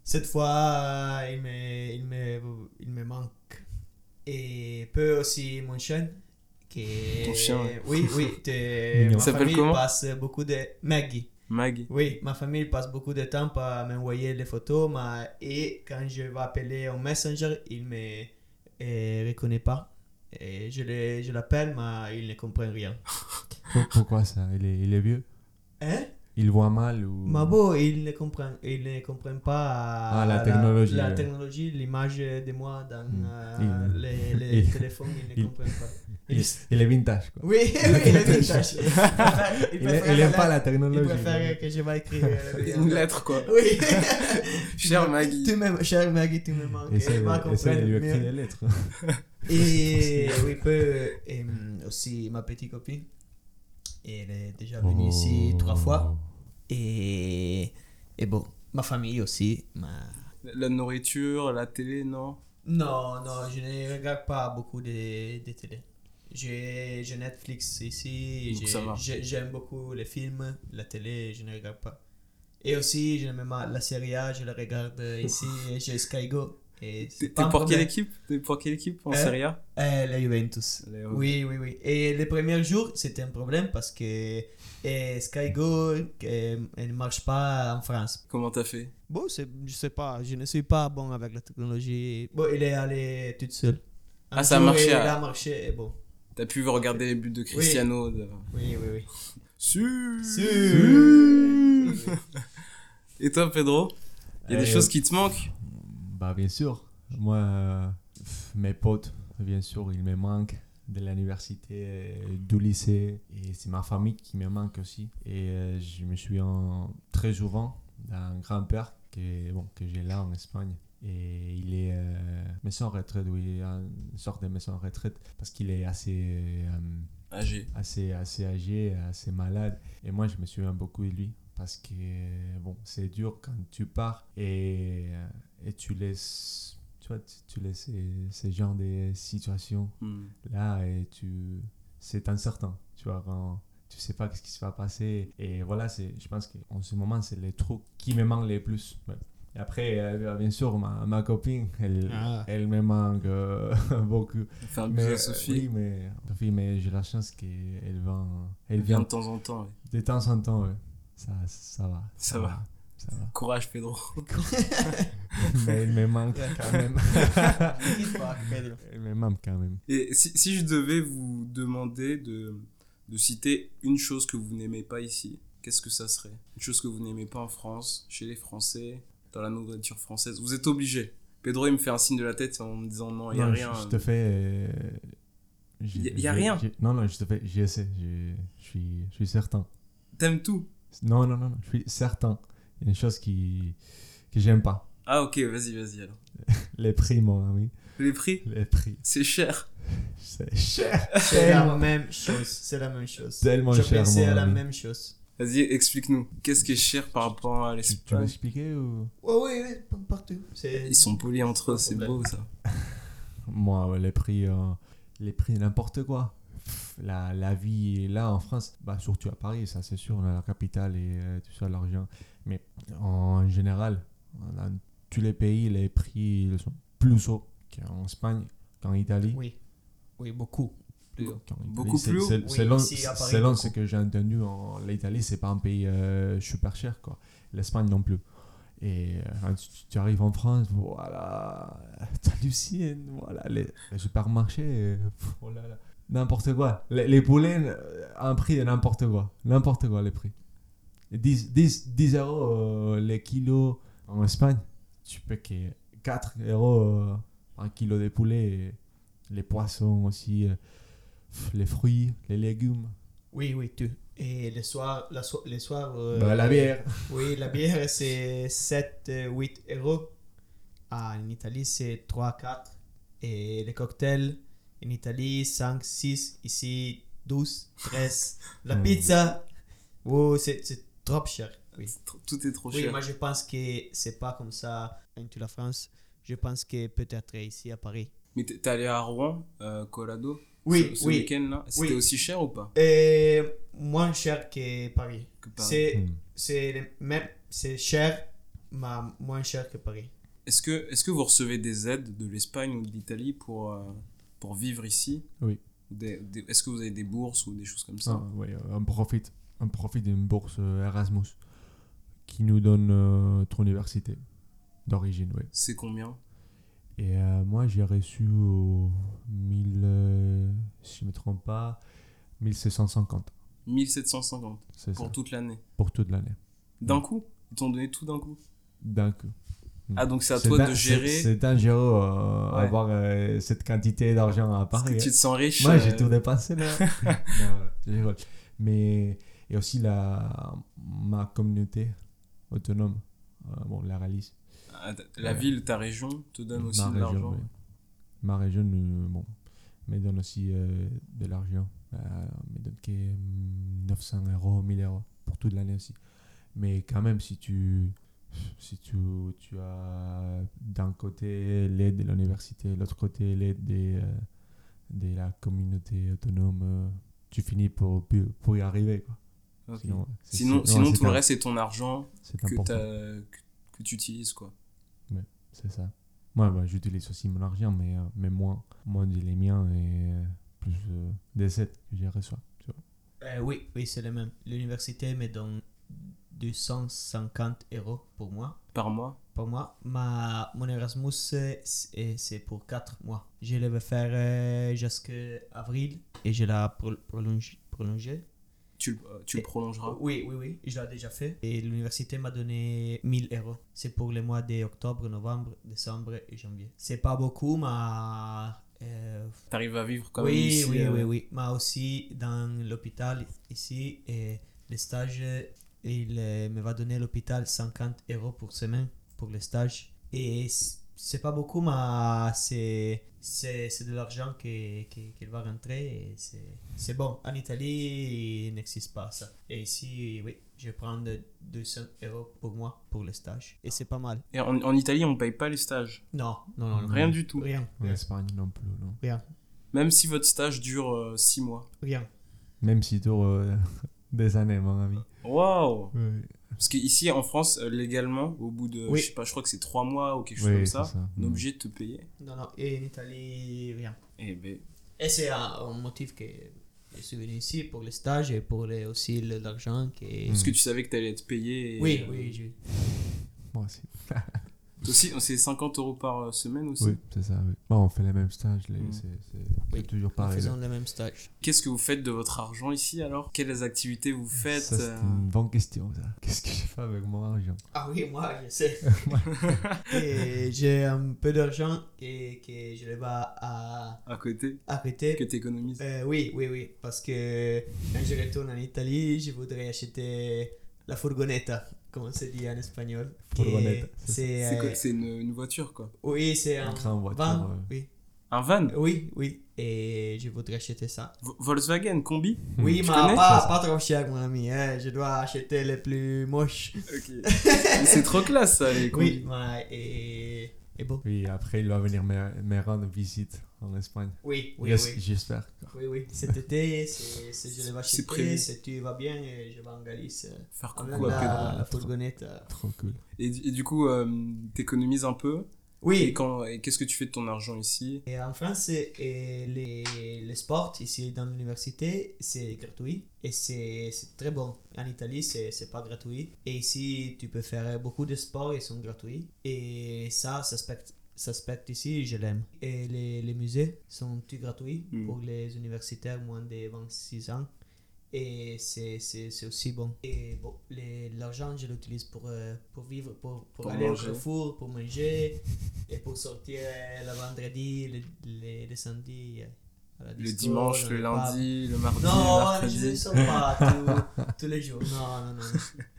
cette fois, il me, il me, il me manque. Et peu aussi mon chien. Qui Ton chien, ouais. Oui, oui. de- ma Il s'appelle famille comment? passe beaucoup de... Maggie. Mag Oui, ma famille passe beaucoup de temps à m'envoyer les photos. Mais, et quand je vais appeler au Messenger, il ne me reconnaît pas. Et je le- je l'appelle, mais il ne comprend rien. Pour- Pourquoi ça? Il est, il est vieux? Hein? Il voit mal ou... Mais bon, il ne comprend, il ne comprend pas Ah, la technologie, la, ouais. technologie, l'image de moi dans Hmm. euh, Il- les, les il- téléphones, il ne il- comprend pas. il, il est vintage, quoi. Oui, oui, il est vintage. Il préfère- Il, préfère il aime la- pas la Il technologie. préfère que je vais écrire euh, Une lettre, quoi. Oui. Cher Maggie. Tu m'aimes, cher Maggie, tu me manques. Essaye Il va de, lui écrire des lettres. Et oui, peu, et, hum, aussi ma petite copine. Elle est déjà venue ici Oh. trois fois. Et, et bon, ma famille aussi. Ma... La nourriture, la télé, non? Non, non, je ne regarde pas beaucoup de, de télé. J'ai Netflix ici. J'aime beaucoup les films, la télé, je ne regarde pas. Et aussi, j'aime même la série A, je la regarde ici. et J'ai Sky Go. Et c'est T'es pour quelle équipe? T'es pour quelle équipe en Euh, Serie A? Euh, la Juventus. Oui, oui, oui. Et les premiers jours, c'était un problème parce que euh, Sky Go euh, elle ne marche pas en France. Comment t'as fait? Bon, je sais pas, je ne suis pas bon avec la technologie. Bon, il est allé toute seule. Un Ah, ça a marché, Il ah. a marché, et bon. T'as pu regarder les buts de Cristiano de... Oui, oui, oui. Su Su- Et toi, Pedro? Il y a des Euh, choses qui te manquent? Bah, bien sûr. Moi, euh, mes potes, bien sûr, ils me manquent de l'université, euh, du lycée. Et c'est ma famille qui me manque aussi. Et euh, je me souviens très souvent d'un grand-père que, bon, que j'ai là en Espagne. Et il est euh, maison en retraite, oui, une sorte de maison en retraite, parce qu'il est assez, Âgé. assez, assez âgé, assez malade. Et moi, je me souviens beaucoup de lui parce que bon, c'est dur quand tu pars et, euh, et tu laisses, tu vois, tu, tu laisses ces, ces genres de situations Hmm. là et tu, c'est incertain, tu vois, quand tu sais pas ce qui se va passer. Et voilà, c'est, je pense qu'en ce moment, c'est les trucs qui me manquent les plus. ouais. Et après, euh, bien sûr, ma, ma copine, elle, Ah. elle me manque euh, beaucoup. Fais un Mais, euh, Sophie. oui, mais, Sophie, mais j'ai la chance qu'elle vient, elle Elle vient de temps en temps. de temps en temps. ouais. Ça, ça va. Ça va. Ça va. Courage, Pedro. mais elle me manque quand même. Elle me manque quand même. Et si, si je devais vous demander de, de citer une chose que vous n'aimez pas ici, qu'est-ce que ça serait? Une chose que vous n'aimez pas en France, chez les Français, dans la nourriture française. Vous êtes obligé. Pedro, il me fait un signe de la tête en me disant non, il n'y a rien. Je, je te fais. euh, j'ai- Y a- y a j'ai- rien Non, non, je te fais. Sais. Je suis, je suis certain. T'aimes tout Non, non, non, non, je suis certain. Il y a une chose qui, que j'aime pas. Ah, ok, vas-y, vas-y alors. Les prix, mon ami. Les prix, Les prix. c'est cher. C'est cher. C'est la même chose. C'est la même chose. Tellement Je cher, à la même chose. Vas-y, explique-nous. Qu'est-ce qui est cher par rapport à Tu, tu veux l'Espagne expliquer ou? Oui, oui, partout. C'est- Ils sont polis entre eux, c'est beau ça. Moi, les prix, euh, les prix n'importe quoi. Pff, La, la vie là en France, bah, surtout à Paris, ça c'est sûr, on a la capitale et euh, tout ça, l'argent. Mais en général, dans tous les pays, les prix ils sont plus haut qu'en Espagne, qu'en Italie. Oui, oui, beaucoup. Plus haut. Beaucoup plus haut Oui, Selon, selon beaucoup. ce que j'ai entendu, en l'Italie, c'est pas un pays euh, super cher. quoi. L'Espagne non plus. Et euh, quand tu, tu arrives en France, voilà, t'hallucines, voilà, les, les supermarchés, euh, oh là là, n'importe quoi. Les, les poulets, euh, un prix de n'importe quoi, n'importe quoi les prix. Et 10, 10, 10 euros euh, les kilos en Espagne, tu peux que 4 euros euh, un kilo de poulet, et les poissons aussi, euh, les fruits, les légumes, Oui, oui, tout. Et le soir, la so- le soir euh, Bah, la bière. Oui, la bière, c'est 7, euh, 8 euros. Ah, en Italie, c'est 3, 4. Et les cocktails, en Italie, 5, 6. Ici, 12, 13. La Hmm. pizza, oh, c'est c'est trop cher. Oui. Tout est trop Oui, cher. moi je pense que c'est pas comme ça en toute la France. Je pense que peut-être ici à Paris. Mais t'es allé à Rouen, euh, Colado Oui, ce, ce oui. week-end-là C'était Oui. aussi cher ou pas? Et moins cher que Paris. que Paris C'est Hmm. même c'est cher, mais moins cher que Paris. Est-ce que, est que vous recevez des aides de l'Espagne ou de l'Italie pour, euh, pour vivre ici Oui. Est-ce que vous avez des bourses ou des choses comme ça? Ah, oui, euh, on profite, on profite d'une bourse euh, Erasmus qui nous donne euh, ton université d'origine, oui. C'est combien? Et euh, moi, j'ai reçu au 1000, euh, si je me trompe pas, 1650. 1750 C'est pour ça, toute l'année? pour toute l'année. D'un coup? Ils t'ont donné tout d'un coup? D'un coup. Ah, donc c'est à toi de gérer. C'est dangereux euh, Ouais. avoir euh, cette quantité d'argent à Parce que Paris. tu te sens riche. Moi, euh, j'ai tout dépensé là. Non. Mais et aussi la ma communauté autonome, euh, bon, la réalise. ah, La ville, ta région te donne aussi de l'argent. oui. Ma région, euh, bon, me donne aussi euh, de l'argent. Euh, me donne que mm, 900 euros, 1000 euros pour toute l'année aussi. Mais quand même, si tu si tu, tu as d'un côté l'aide de l'université, l'autre côté l'aide des, euh, de la communauté autonome, euh, tu finis pour, pour y arriver. Quoi. Sinon, Sinon, tout le reste, c'est ton argent que, que, que tu utilises. quoi. C'est ça. Moi, bah, j'utilise aussi mon argent, mais, euh, mais moins, moins de les miens et euh, plus euh, des aides que j'ai reçois. Tu vois. Euh, oui, oui, c'est le même. L'université me donne 250 euros pour moi. Par mois? Pour moi, ma, mon Erasmus, c'est pour 4 mois. Je le vais faire euh, jusqu'à avril et je l'ai pro- prolongé. prolongé. Tu, le- euh, tu le Et- prolongeras? Oui, oui, oui, je l'ai déjà fait. Et l'université m'a donné 1000 euros. C'est pour les mois d'octobre, novembre, décembre et janvier. C'est pas beaucoup, mais. euh, T'arrives à vivre quand même oui, ici oui, euh, oui, oui. Mais aussi dans l'hôpital ici, et les stages, il euh, me va donner l'hôpital 50 euros pour semaine pour les stages. Et c'est pas beaucoup, mais c'est, c'est, c'est de l'argent qui, qui, qui va rentrer. et C'est, c'est bon. En Italie, il n'existe pas ça. Et ici, oui, je prends de 200 euros pour moi pour les stages. Et c'est pas mal. Et en, en Italie, on paye pas les stages? Non, non, non. non. Rien du tout. Rien. En Espagne non plus. Non. Rien. Même si votre stage dure 6 mois. Rien. Même si tu euh, des années, mon ami. Waouh Oui, Parce qu'ici, en France, euh, légalement, au bout de, Oui. je sais pas, je crois que c'est 3 mois ou quelque chose Oui, comme ça, ça. on est obligé de te payer. Non, non. Et en Italie, rien. Et ben, Et c'est un, un motif que je suis venu ici pour les stages et pour les, aussi le- l'argent. Qui... parce que tu savais que t'allais être payé. et, Oui, oui, je... Moi aussi. aussi, c'est 50 euros par euh, semaine aussi. Oui, c'est ça. Oui. Bon, on fait les mêmes stages. Les, Mm. c'est, c'est, Oui, c'est toujours pareil. faisant le même stage. Qu'est-ce que vous faites de votre argent ici alors? Quelles activités vous faites Ça, c'est euh, une bonne question. Ça. Qu'est-ce que je fais avec mon argent? Ah oui, moi, je sais. et j'ai un peu d'argent et que je le vais à, à côté à côté. que t'économises Euh, oui, oui, oui. Parce que quand je retourne en Italie, je voudrais acheter la furgonetta, comme on se dit en espagnol? c'est euh, une, une voiture quoi. Oui, c'est un Un train en voiture, van. Oui. Un van? Oui, oui. Et je voudrais acheter ça. Vo- Volkswagen, combi? Oui, Tu mais connais? pas, pas trop cher, mon ami. hein. Je dois acheter les plus moches. C'est trop classe ça les combis. Oui, mais et, et bon. Oui, après, il va venir me, me rendre visite en Espagne. Oui, oui, Yes, oui. J'espère. Oui, oui. Cet été, c'est, je vais acheter. Si tu vas bien, et je vais en Galice. euh, Faire coucou à la, Pedro. la fourgonnette. euh. Trop cool. Et, du- et du coup, euh, t'économises un peu? Oui. Et, quand, et qu'est-ce que tu fais de ton argent ici? Et en France, et les, les sports ici dans l'université, c'est gratuit et c'est c'est très bon. En Italie, c'est c'est pas gratuit. Et ici, tu peux faire beaucoup de sports, ils sont gratuits. Et ça, ça aspecte, ça aspecte ici, je l'aime. Et les, les musées sont tous gratuits Mm. pour les universitaires moins de 26 ans? Et c'est c'est- c'est aussi bon. Et bon, les- l'argent, je l'utilise pour, euh, pour vivre, pour, pour, Pour aller manger. au Carrefour, pour manger et pour sortir euh, le vendredi, le, le, le samedi. euh, à la Le dimanche, le lundi, le mardi, Non, je ne sors pas tous, tous les jours. Non, non, non.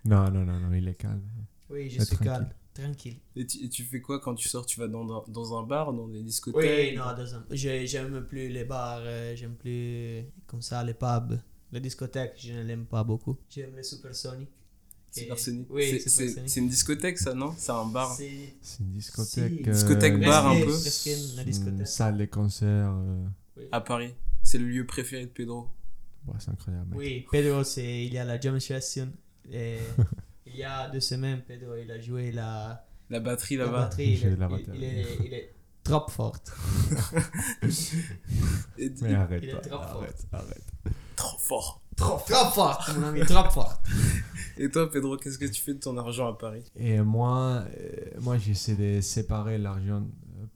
Non, non, non, non, il est calme. Oui, je suis tranquille. calme, tranquille. Et tu, et tu fais quoi quand tu sors? Tu vas dans, dans, dans un bar, dans des Oui, discothèques non, deux ans. Je- J'aime plus les bars, euh, j'aime plus comme ça les pubs. Les discothèques, je ne l'aime pas beaucoup. J'aime les supersoniques. Supersonic. Oui, C'est- Supersonic. une discothèque, ça, non? C'est un bar. C'est une discothèque. Si. Discothèque bar, un peu. Une discothèque. Salle de concert. euh, À Paris. C'est le lieu préféré de Pedro. ouais, c'est incroyable. mec. Oui, Pedro, c'est, il y a la jam session. Et il y a deux semaines, Pedro, il a joué la, La batterie la là-bas. batterie. Il, est- la il- batterie. il est, il est trop forte. Et- Mais arrête il est pas, trop fort. arrête, arrête. trop fort. Trop, trop forte, mon ami, trop forte. Et toi, Pedro, qu'est-ce que tu fais de ton argent à Paris? Et moi, euh, moi j'essaie de séparer l'argent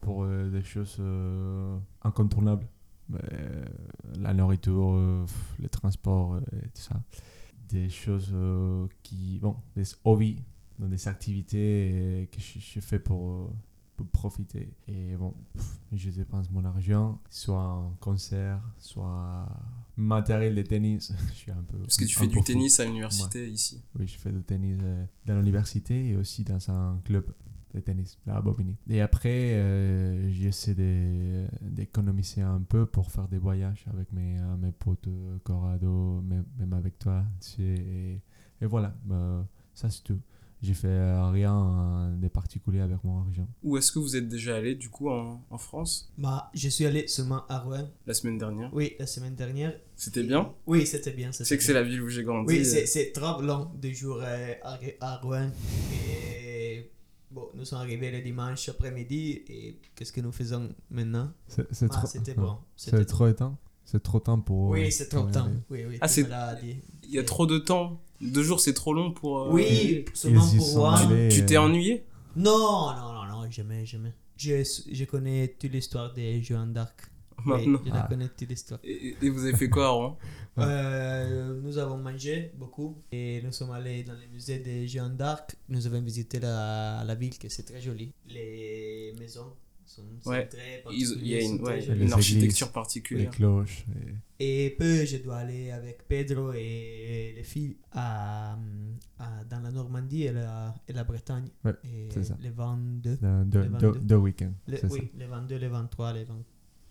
pour euh, des choses euh, incontournables. Euh, la nourriture, euh, les transports, euh, et tout ça. Des choses euh, qui. Bon, des hobbies, des activités euh, que je, je fais pour, euh, profiter. Et bon, je dépense mon argent, soit en concert, soit matériel de tennis. je suis un peu. Parce que tu fais du fou. tennis à l'université ici. Oui, je fais du tennis dans l'université et aussi dans un club de tennis à Bobigny. Et après, euh, j'essaie de- d'économiser un peu pour faire des voyages avec mes, euh, mes potes euh, Corrado, même, même avec toi. tu sais, Et, et voilà, bah, ça c'est tout. J'ai fait euh, rien de particulier avec mon argent. Où est-ce que vous êtes déjà allé, du coup, en, en France? Bah, je suis allé seulement à Rouen. La semaine dernière Oui, la semaine dernière. C'était bien? Oui, c'était bien. Sais que c'est la ville où j'ai grandi. Oui, c'est, c'est trop long de jours à, à Rouen. Et bon, nous sommes arrivés le dimanche après-midi. Et qu'est-ce que nous faisons maintenant? C'est Ah, trop, C'était bon. C'est trop temps C'est trop temps pour. Oui, c'est trop temps. Oui, oui. Ah, c'est-. Il y a trop de temps. Deux jours, c'est trop long pour. euh, Oui, seulement pour allés, Tu t'es euh, ennuyé? Non, non, non, non, jamais, jamais. Je, je connais toute l'histoire des Joanne d'Arc. Oui, maintenant je la connais toute l'histoire. et, et vous avez fait quoi à Rouen. Euh, nous avons mangé beaucoup et nous sommes allés dans le musée des Joanne d'Arc. Nous avons visité la, la ville, que c'est très joli. Les maisons sont, sont Ouais. très Ils- Il y a particulières, une, ouais. Les une architecture Les particulière. cloches. et- Et peu, je dois aller avec Pedro et les filles à, à- dans la Normandie et la, et la Bretagne. Ouais, et c'est ça. Les 22. dans Deux, Les deux, 22. deux week-ends. les- c'est ça. oui, les 22, les 23, les 20.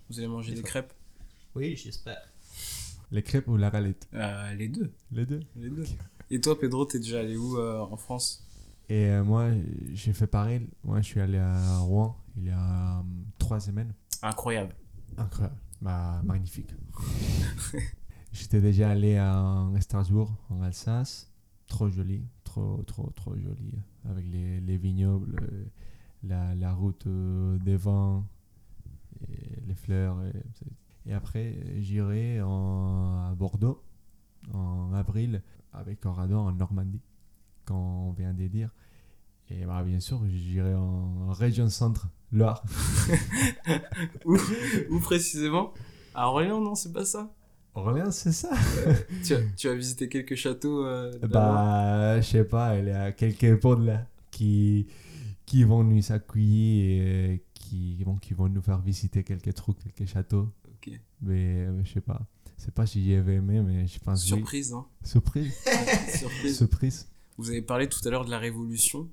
Vous allez manger Des crêpes Oui, j'espère. Les crêpes ou la galette Euh, Les deux. Les deux. Les deux. Et toi, Pedro, t'es déjà allé où euh, en France? Et euh, moi, j'ai fait pareil. Moi, je suis allé à Rouen il y a euh, trois semaines. Incroyable. Incroyable. Bah, magnifique. J'étais déjà allé à Strasbourg, en Alsace. Trop joli. Trop, trop, trop joli. Avec les, les vignobles, la, la route des vents, et les fleurs. Et, et après, j'irai en- à Bordeaux en avril avec Corrado en Normandie, quand on vient de dire. Et bah, bien sûr, j'irai en région centre, Loire. où, où précisément? À Orléans, non, c'est pas ça? Orléans, c'est ça tu as, tu as visité quelques châteaux euh, Bah, je sais pas, il y a quelques potes là qui, qui vont nous accueillir et qui, vont qui vont nous faire visiter quelques trucs, quelques châteaux. Ok. Mais euh, je sais pas. Je sais pas si j'y avais aimé, mais je pense oui. Surprise, hein Surprise. Surprise. Surprise. Vous avez parlé tout à l'heure de la Révolution.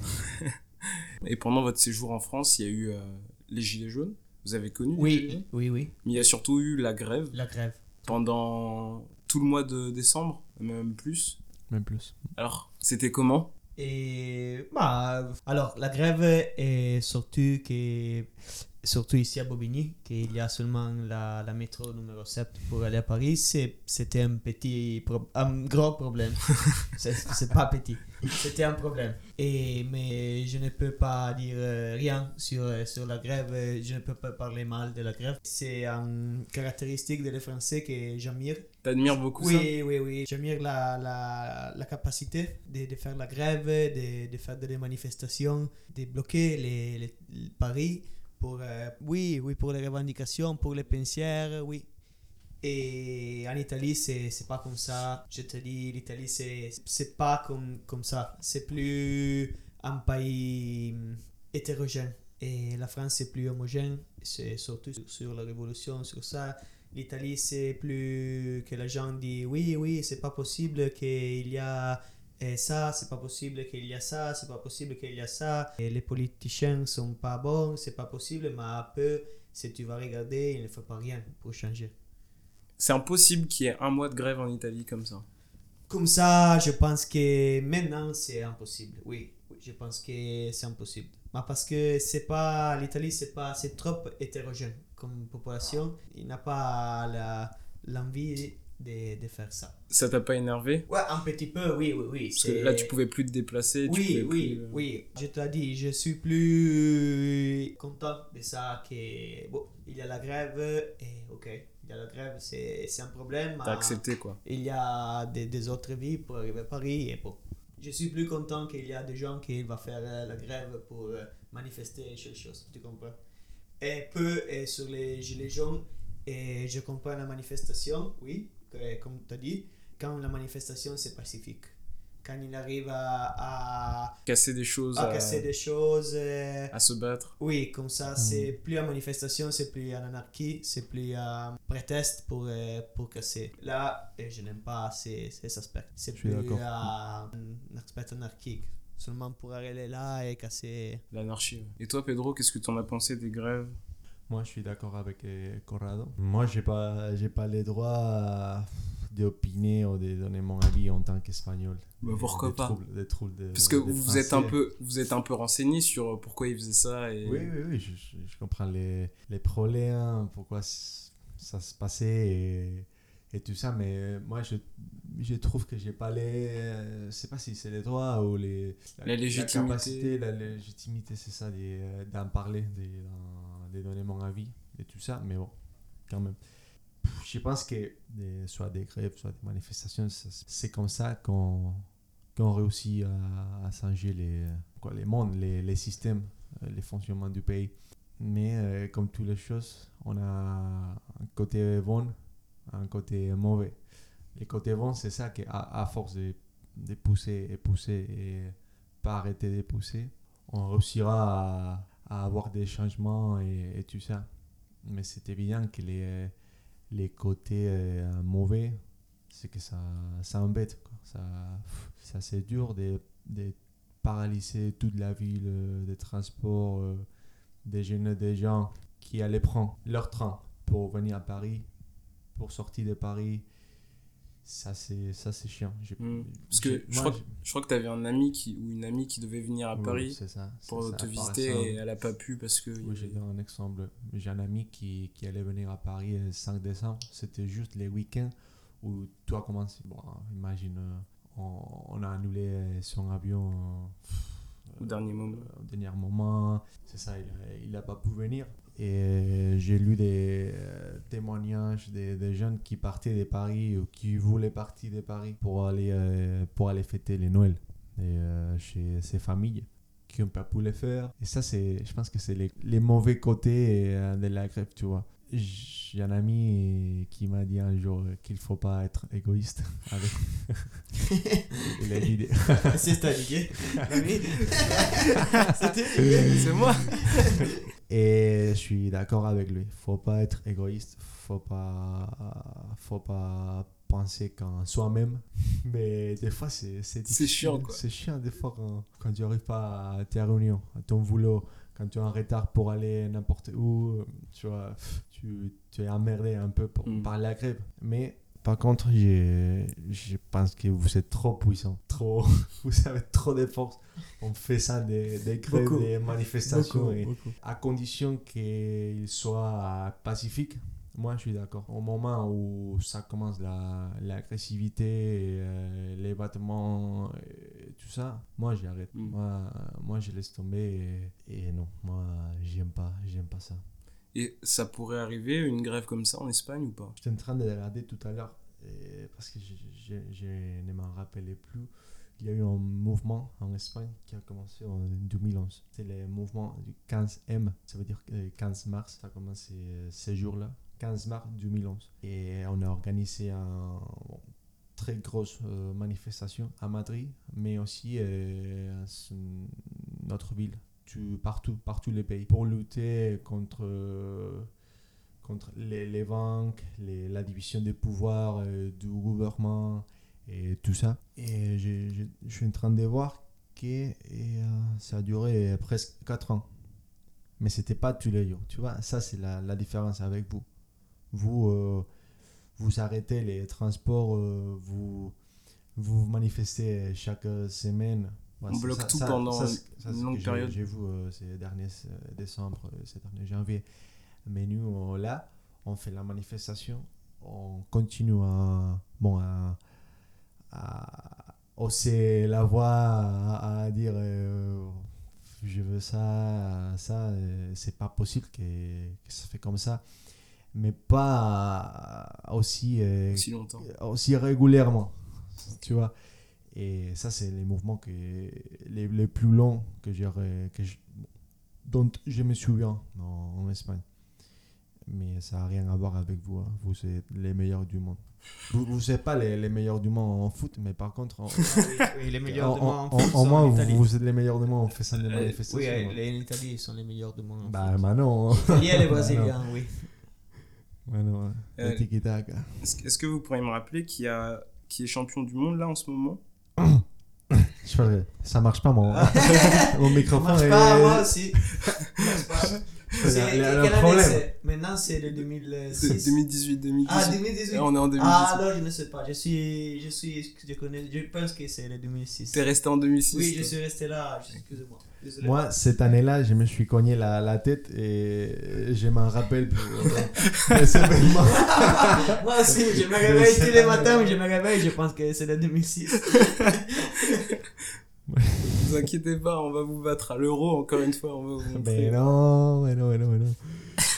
Et pendant votre séjour en France, il y a eu euh, les Gilets jaunes. Vous avez connu les Gilets Oui, jaunes? oui, oui. Mais il y a surtout eu la grève La grève. pendant tout le mois de décembre, même plus? Même plus. Alors, c'était comment? Et bah, alors, la grève est surtout, que, surtout ici à Bobigny, qu'il y a seulement la, la métro numéro 7 pour aller à Paris. C'était un petit, un gros problème. C'est pas petit. C'était un problème. Et, mais je ne peux pas dire euh, rien sur, euh, sur la grève. Je ne peux pas parler mal de la grève. C'est une caractéristique des Français que j'admire. T'admires beaucoup ça? Oui, oui, oui. J'admire la, la, la capacité de, de faire la grève, de, de faire des manifestations, de bloquer les, les- les Paris pour, euh, oui, oui, pour les revendications, pour les pensières, oui. Et en Italie, c'est c'est pas comme ça. Je te dis, l'Italie, c'est c'est pas comme, comme ça. C'est plus un pays hum, hétérogène. Et la France, c'est plus homogène. C'est surtout sur, sur la révolution, sur ça. L'Italie, c'est plus que les gens disent oui, oui, c'est pas possible qu'il y a euh, ça, c'est pas possible qu'il y a ça, c'est pas possible qu'il y a ça. Et les politiciens sont pas bons, c'est pas possible, mais un peu, si tu vas regarder, il ne faut pas rien pour changer. C'est impossible qu'il y ait un mois de grève en Italie comme ça. Comme ça, je pense que maintenant, c'est impossible. Oui, oui, je pense que c'est impossible. Mais parce que c'est pas l'Italie, c'est pas, c'est trop hétérogène comme population. Il n'a pas l'envie de, de faire ça. Ça t'a pas énervé? Ouais, un petit peu, oui, oui, oui. Parce que c'est- là, tu pouvais plus te déplacer. Oui, oui, plus, euh, oui. Je te l'ai dit, je suis plus content de ça que bon, il y a la grève et ok, il y a la grève, c'est un problème. T'as accepté quoi. Il y a des, des autres vies pour arriver à Paris et bon. Je suis plus content qu'il y a des gens qui vont faire euh, la grève pour euh, manifester quelque chose, tu comprends? Et peu et sur les gilets jaunes, et je comprends la manifestation, oui, que- comme tu as dit, quand la manifestation c'est pacifique. Quand il arrive à, à, Casser des choses, à à, casser des choses, euh, à se battre. oui, comme ça, c'est plus une manifestation, c'est plus une anarchie, c'est plus un prétexte pour, euh, pour casser. Là, euh, je n'aime pas ces, ces aspects. C'est plus un, un aspect anarchique. Seulement pour aller là et casser. L'anarchie. Et toi, Pedro, qu'est-ce que t'en as pensé des grèves? Moi, je suis d'accord avec euh, Corrado. Moi, j'ai pas, j'ai pas le droit euh, d'opiner ou de donner mon avis en tant qu'espagnol. Bah, pourquoi des pas? troubles- des troubles de- Parce que des vous êtes un peu, vous êtes un peu renseigné sur pourquoi ils faisaient ça et. Oui, oui, oui, je, je- je comprends les, les problèmes, pourquoi c- ça se passait et, et tout ça, mais moi, je, je trouve que j'ai pas les. euh, Je sais pas si c'est les droits ou les. La légitimité. capacité, la légitimité, c'est ça, euh, d'en parler, de, donner mon avis et tout ça, mais bon, quand même. Je pense que des- soit des grèves, soit des manifestations, c'est comme ça qu'on qu'on réussit à, à changer les, quoi, les mondes, les, les systèmes, euh, les fonctionnements du pays. Mais euh, comme toutes les choses, on a un côté bon, un côté mauvais. Le côté bon, c'est ça qu'à à force de, pousser et pousser et pas arrêter de pousser, on réussira à, à avoir des changements et, et tout ça. Mais c'est évident que les, les côtés euh, mauvais, c'est que ça, ça embête. Ça, ça c'est dur de, de paralyser toute la ville, euh, des transports, euh, des jeunes, des gens qui allaient prendre leur train pour venir à Paris, pour sortir de Paris. Ça, c'est ça c'est chiant. Hmm. Parce que je crois, que- je crois que t'avais un ami qui, ou une amie qui devait venir à Paris ça, pour ça, te visiter et elle a pas pu parce que. Oui, j'ai avait- un exemple. J'ai un ami qui, qui allait venir à Paris le 5 décembre. C'était juste les week-ends où tout a commencé. Bon, imagine, euh, on, on a annulé euh, son avion euh, Au dernier moment. euh, au dernier moment. C'est ça, il n'a pas pu venir. Et euh, j'ai lu des euh, témoignages des, des jeunes qui partaient de Paris ou qui voulaient partir de Paris pour aller, euh, pour aller fêter les Noël et, euh, chez ses familles qui n'ont pas pu le faire. Et ça, c'est, je pense que c'est les, les mauvais côtés de la grève, tu vois. J'ai un ami qui m'a dit un jour qu'il faut pas être égoïste avec. Il a dit. c'est. C'était C'est moi Et je suis d'accord avec lui. Faut pas être égoïste. Faut pas, faut pas penser qu'en soi-même. Mais des fois, c'est c'est chiant, quoi. C'est chiant des fois quand, quand tu n'arrives pas à tes réunions, à ton boulot, quand tu es en retard pour aller n'importe où. Tu vois, tu, tu es emmerdé un peu pour, Mm. par la grève. Mais Par contre, j'ai- je pense que vous êtes trop puissant. Trop, vous avez trop de force. On fait ça des, des grèves, Beaucoup. des manifestations. Beaucoup, et beaucoup. à condition qu'il soit pacifique, moi je suis d'accord. Au moment où ça commence la- l'agressivité, et, euh, les battements, et tout ça, moi j'arrête. Mm. Moi, moi je laisse tomber et, et non, moi j'aime pas, j'aime pas ça. Et ça pourrait arriver, une grève comme ça en Espagne ou pas? J'étais en train de regarder tout à l'heure parce que je, ne m'en rappelais plus. Il y a eu un mouvement en Espagne qui a commencé en 2011. C'est le mouvement du 15M, ça veut dire euh, 15 mars, ça a commencé euh, ces jours-là, 15 mars 2011. Et on a organisé un bon, très grosse euh, manifestation à Madrid, mais aussi euh, notre ville, tu- partout, partout les pays, pour lutter contre contre les, les banques, les- la division des pouvoirs euh, du gouvernement et tout ça. Et je, je- suis en train de voir que et, euh, ça a duré presque 4 ans. Mais c'était pas tous les jours. Tu vois, ça c'est la, la différence avec vous. Vous, euh, vous arrêtez les transports, vous, vous manifestez chaque semaine. Ouais, On bloque ça- tout ça- pendant ça, une- longue période. J'ai vu euh, ces derniers euh, décembre, euh, ces derniers janvier. Mais nous, on- là, on fait la manifestation, on continue à, bon, à, à hausser la voix, à, à dire euh, je veux ça, ça, c'est pas possible que, que ça fait comme ça. Mais pas aussi, euh, aussi longtemps aussi régulièrement, tu vois. Et ça, c'est les mouvements que, les, les plus longs que j'ai, que je- dont je me souviens en, en Espagne. Mais ça n'a rien à voir avec vous. hein. Vous êtes les meilleurs du monde. Vous vous n'êtes pas les, les meilleurs du monde en foot, mais par contre, en, oui, les meilleurs en, du monde en- en foot en moins, en vous, Italie. vous êtes les meilleurs du monde en faisant des Euh, manifestations. oui, hein. euh, les en Italie ils sont les meilleurs du monde. en Bah, foot. maintenant. Il y a les Brésiliens, oui. maintenant, Euh, le tiki-taka. Est-ce que- vous pourriez me rappeler qui, a, qui est champion du monde là en ce moment? ça marche pas, mon, mon Ça microphone. marche est- pas, moi aussi. Ça marche pas. Il y a- C'est- il y a un quelle année problème. Maintenant, c'est le 2006. 2018-2018. Ah, 2018. on est en 2018. Ah, alors je ne sais pas. Je suis. Je suis. Je connais. Je pense que c'est le 2006. T'es resté en 2006 Oui, je suis resté là. Excusez-moi. Désolé. Moi, cette année-là, je me suis cogné la, la tête et je m'en rappelle plus. Moi aussi, je me réveille tous les matins, je me réveille, je pense que c'est le 2006. vous inquiétez pas, on va vous battre à l'euro encore une fois. On va vous montrer. Mais non, mais non, mais non, mais non.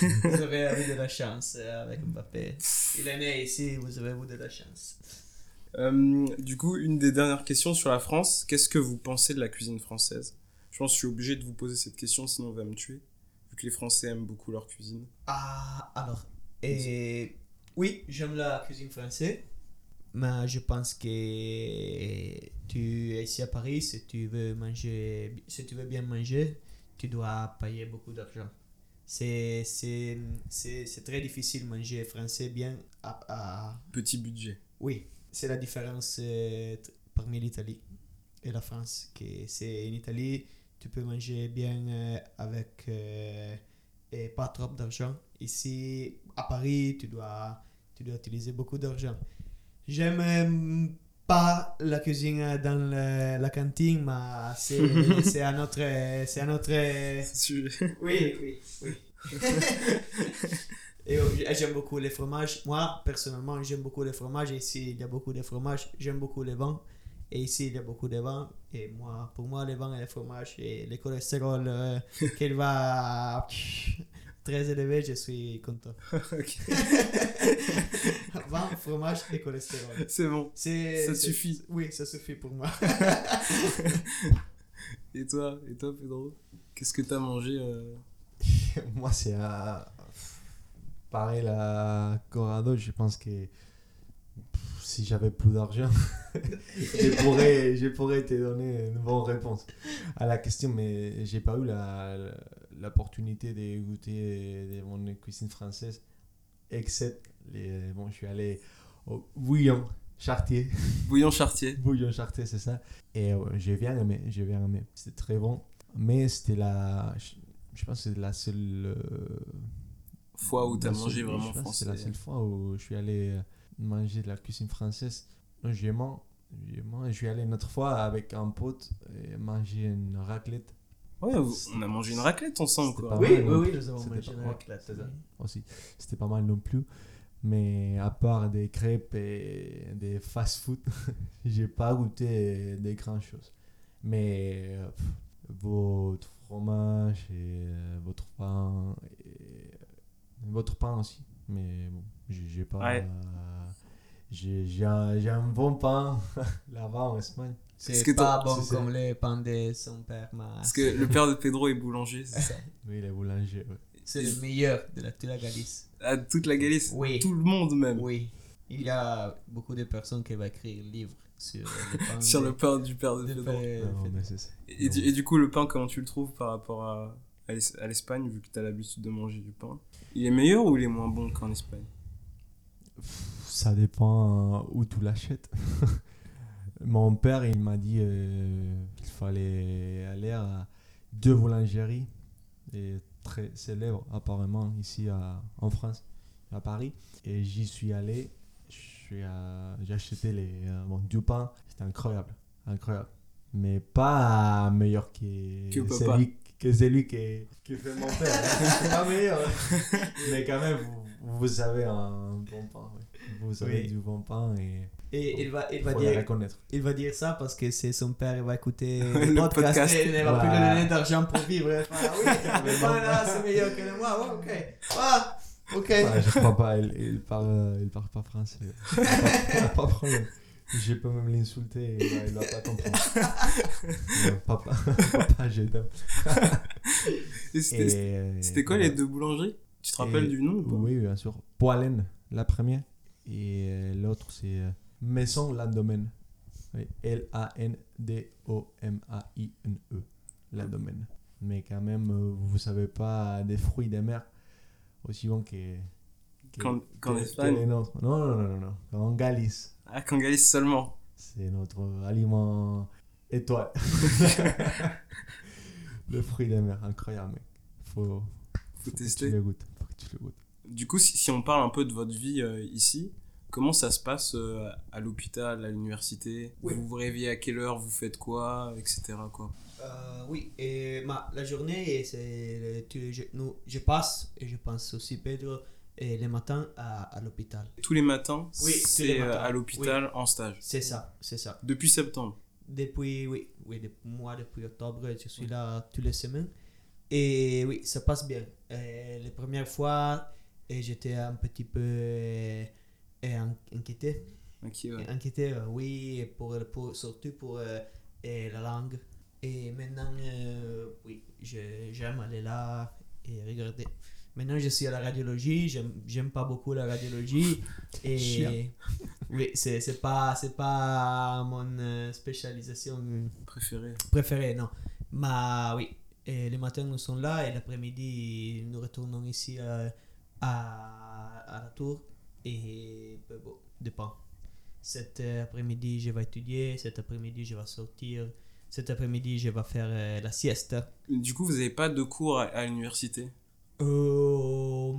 Vous avez eu de la chance euh, avec Mbappé. Il est né ici, vous avez eu de la chance. Euh, du coup, une des dernières questions sur la France. Qu'est-ce que vous pensez de la cuisine française? Je pense que je suis obligé de vous poser cette question, sinon on va me tuer. Vu que les Français aiment beaucoup leur cuisine. Ah, alors, et, oui, j'aime la cuisine française, mais je pense que tu es ici à Paris, si tu veux manger, si tu veux bien manger, tu dois payer beaucoup d'argent. C'est, très difficile de manger français bien à, à- Petit budget. Oui, c'est la différence euh, parmi l'Italie et la France. Que c'est en Italie, tu peux manger bien euh, avec euh, et pas trop d'argent. Ici, à Paris, tu dois, tu dois utiliser beaucoup d'argent. J'aime euh, pas la cuisine dans le- la cantine, mais c'est c'est un autre, c'est un autre. Oui, oui, oui. Et j'aime beaucoup les fromages. Moi, personnellement, j'aime beaucoup les fromages. Ici, il y a beaucoup de fromages. J'aime beaucoup les vins. Et ici, il y a beaucoup de vins. Et moi, pour moi, les vins et les fromages et le cholestérol euh, qu'il va très élevé, je suis content. Vin, fromage et cholestérol. C'est bon. Ça suffit. Oui, ça suffit pour moi. Et toi, et toi Pedro Qu'est-ce que t'as mangé euh? Moi, c'est à. Pareil, la Corrado, je pense que si j'avais plus d'argent, je, pourrais, je pourrais te donner une bonne réponse à la question, mais j'ai pas eu la- la- l'opportunité de goûter de mon cuisine française, except les. Bon, je suis allé au Bouillon Chartier. Bouillon chartier. Bouillon Chartier, c'est ça. Et euh, j'ai bien aimé, j'ai bien aimé. C'était très bon, mais c'était la. Je, je pense que c'est la seule. euh, Fois où t'as la mangé vraiment français. C'est la seule fois où je suis allé euh, manger de la cuisine française. Mange, je suis allé une autre fois avec un pote et manger une raclette Ouais, vous- on a mangé une raclette ensemble, quoi. pas Oui, mal, oui, oui, nous avons mangé raclette, aussi. C'était pas mal non plus. Mais à part des crêpes et des fast-food, j'ai pas goûté des grandes choses. Mais pff, votre fromage et euh, votre pain, et votre pain aussi. Mais bon, j'ai pas. Ouais. j'ai j'ai un, un bon pain là-bas en Espagne. C'est Est-ce que pas bon comme les pains de son père, mais Parce que le père de Pedro est boulanger, c'est ça? Oui, les boulangers. ouais. c'est le meilleur de la, de la Galice. À toute la Galice, Oui. tout le monde même? Oui. Il y a beaucoup de personnes qui vont écrire livres sur le pain. Sur de- le pain du père de de Pedro. Non, mais ça. Et, du, et du coup, le pain, comment tu le trouves par rapport à, à l'Espagne, vu que tu as l'habitude de manger du pain? Il est meilleur ou il est moins bon qu'en Espagne? Ça dépend euh, où tu l'achètes. Mon père, il m'a dit euh, qu'il fallait aller à deux boulangeries et très célèbres apparemment ici à- en France, à Paris. Et j'y suis allé. J'ai acheté les, euh, bon, du pain. C'était incroyable. Incroyable. Mais pas meilleur que, Que celui, que celui qui, qui fait mon père. C'est pas meilleur. Mais quand même, vous, vous avez un bon pain. oui. Vous avez Oui. du bon pain et Et il va, il va dire, il va dire ça parce que c'est son père, il va écouter Le podcast, podcast. et il va plus donner d'argent pour vivre. Ah oui, le pain là, c'est meilleur que le moi. Ouais, ok. Ah, ok. Ouais, je crois pas, il, il parle, il parle pas français. Pas problème. Je peux même l'insulter, il va, il va pas comprendre. Papa, papa, je t'aime. C'était euh, quoi voilà. les deux boulangeries? Tu te rappelles Et- du nom ou pas? Oui, bien sûr. Poalen, la première. Et euh, l'autre, c'est euh, Maison Landomen. Oui, L-A-N-D-O-M-A-I-N-E. Landomen. Mais quand même, euh, vous savez pas des fruits de mer aussi bons que. que- Qu'en qu'en que- que Espagne? les. Non, non, non, non, non. En Galice. Ah, qu'en Galice seulement. C'est notre aliment étoile. le fruit de mer, incroyable, mec. Faut, Faut faut que tu tester. le goûtes. Faut que tu le goûtes. Du coup, si, si on parle un peu de votre vie euh, ici, comment ça se passe euh, à l'hôpital, à l'université? Oui. Vous vous réveillez à quelle heure? Vous faites quoi? Etc. Quoi. Euh, oui, et ma, la journée, c'est je, nous, je passe, et je pense aussi Pedro, et le matin à, à l'hôpital. Tous les matins, Oui, tous les c'est matins. à l'hôpital en stage? C'est ça, c'est ça. Depuis septembre? Depuis, oui, oui, depuis, moi, depuis octobre, je suis là toutes les semaines. Et oui, ça passe bien. Euh, les premières fois, et j'étais un petit peu euh, in- inquiété. Ok, ouais. Inquiété, euh, oui, pour, pour, surtout pour euh, euh, la langue. Et maintenant, euh, oui, j'aime aller là et regarder. Maintenant, je suis à la radiologie, j'aime pas beaucoup la radiologie. Et oui, c'est pas, pas mon euh, spécialisation Préféré. préférée, non. Mais oui, et le matin, nous sommes là et l'après-midi, nous retournons ici euh, à, à la tour. Et ben bon, dépend. Cet euh, après-midi, je vais étudier. Cet après-midi, je vais sortir. Cet après-midi, je vais faire euh, la sieste. Du coup, vous n'avez pas de cours à, à l'université? Euh,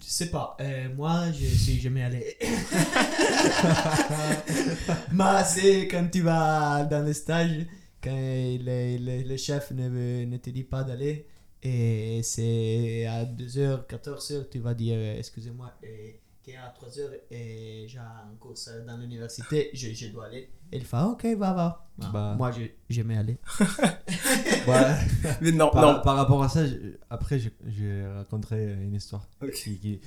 je sais pas. Euh, moi, je suis jamais allé. Mais c'est quand tu vas dans le stage, quand le, le, le chef ne, ne te dit pas d'aller, et c'est à 2h, 14h, tu vas dire euh, excusez-moi, et qu'il y a 3h et j'ai un cours dans l'université, je, je dois aller. Et il fait ok, va, va. Ah, Bah. Moi, je j'aimais aller. Ouais. Mais non, par, non. par rapport à ça, je- après, j'ai- j'ai raconté une histoire qui, qui,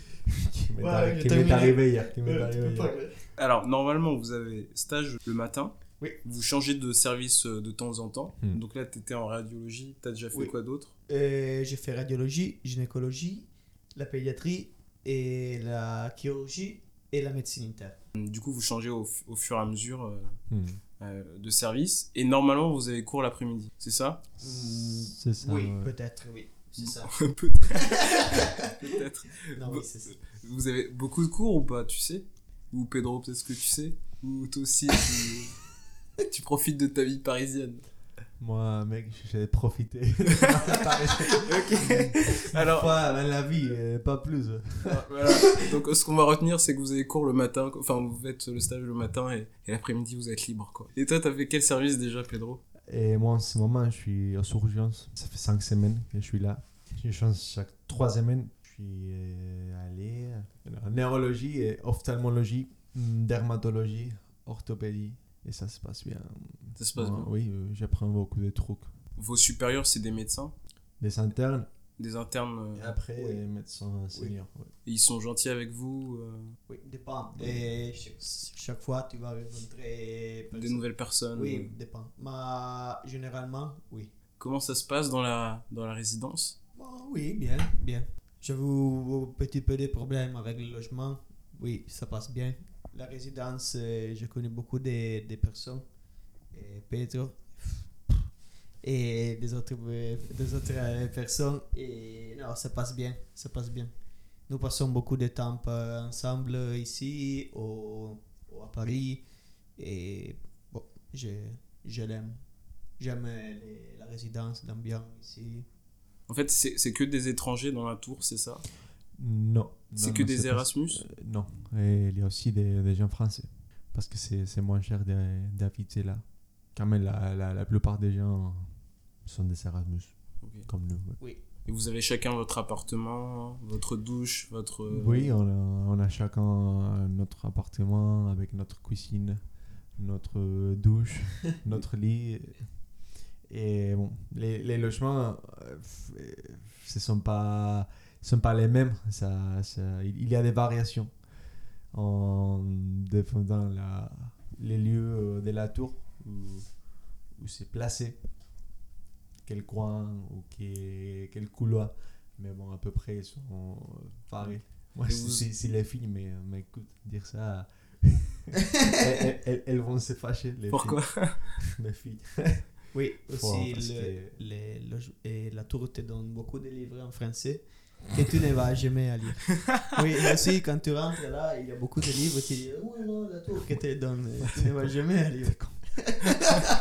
qui m'est Ouais, je arrivée hier. Qui m'est Euh, hier. pas- Alors, normalement, vous avez stage le matin. Oui. Vous changez de service euh, de temps en temps. Hmm. Donc là, tu étais en radiologie. Tu as déjà fait Oui. quoi d'autre? Euh, j'ai fait radiologie, gynécologie, la pédiatrie et la chirurgie et la médecine interne. Du coup, vous changez au, fu- au fur et à mesure euh, Hmm. euh, de service. Et normalement, vous avez cours l'après-midi. C'est ça? C'est ça. oui, ouais. peut-être, oui. C'est ça. Peut-être. Peut-être. Non, oui, c'est ça. Vous avez beaucoup de cours ou pas, tu sais? Ou Pedro, peut-être que tu sais? Ou toi aussi, tu, tu profites de ta vie parisienne Moi, mec, j'ai profité. Alors, Pas dans la vie, pas plus. voilà. Donc, ce qu'on va retenir, c'est que vous avez cours le matin, enfin, vous faites le stage le matin et, et l'après-midi, vous êtes libre, quoi. Et toi, t'as fait quel service déjà, Pedro? Et moi, en ce moment, je suis aux urgences. Ça fait 5 semaines que je suis là. Je change chaque 3 semaines. Je suis euh, allé en neurologie et ophtalmologie, dermatologie, orthopédie. Et ça se passe bien. Ça se passe bien. Oui, j'apprends beaucoup de trucs. Vos supérieurs, c'est des médecins, Des internes des internes, et euh, après Oui. euh, médecins seniors. et ils sont gentils avec vous, euh, Oui, dépend. Et chaque, chaque fois, tu vas rencontrer. des nouvelles personnes. Oui, dépend. Mais généralement, oui. Comment ça se passe dans la, dans la résidence? Bon, oui, bien, bien. J'avoue un petit peu des problèmes avec le logement. Oui, ça passe bien. La résidence, euh, je connais beaucoup des des personnes. Et Pedro. Et des autres, euh, des autres euh, personnes. Et non, ça passe bien. Ça passe bien. Nous passons beaucoup de temps ensemble ici, au- à Paris. Et bon, je, je l'aime. J'aime la résidence, l'ambiance ici. En fait, c'est que des étrangers dans la tour, c'est ça? Non. C'est que non, des Erasmus Euh, Non. Et il y a aussi des, des gens français. Parce que c'est c'est moins cher de- d'habiter là. Quand même, la, la, la plupart des gens sont des Erasmus, comme nous. ouais. Et vous avez chacun votre appartement, votre douche, votre... Oui, on a, on a chacun notre appartement avec notre cuisine, notre douche, notre lit. Et bon, les, les logements, euh, euh, ce sont pas, sont pas les mêmes. Ça, ça- il y a des variations en dépendant la, les lieux euh, de la tour où, où c'est placé, quel coin ou quel, quel couloir. Mais bon, à peu près, ils sont euh, pareils. Moi, vous- c'est- les filles, mais, mais écoute, dire ça, elles, elles- elles- elles vont se fâcher. Les Pourquoi filles. Les filles. Oui, aussi le- que- les loge- et la tour te donne beaucoup de livres en français que tu ne vas jamais à lire. oui, et aussi quand tu rentres là, il y a beaucoup de livres, tu dis oui, non, la tour que te donne, tu ne vas jamais à lire.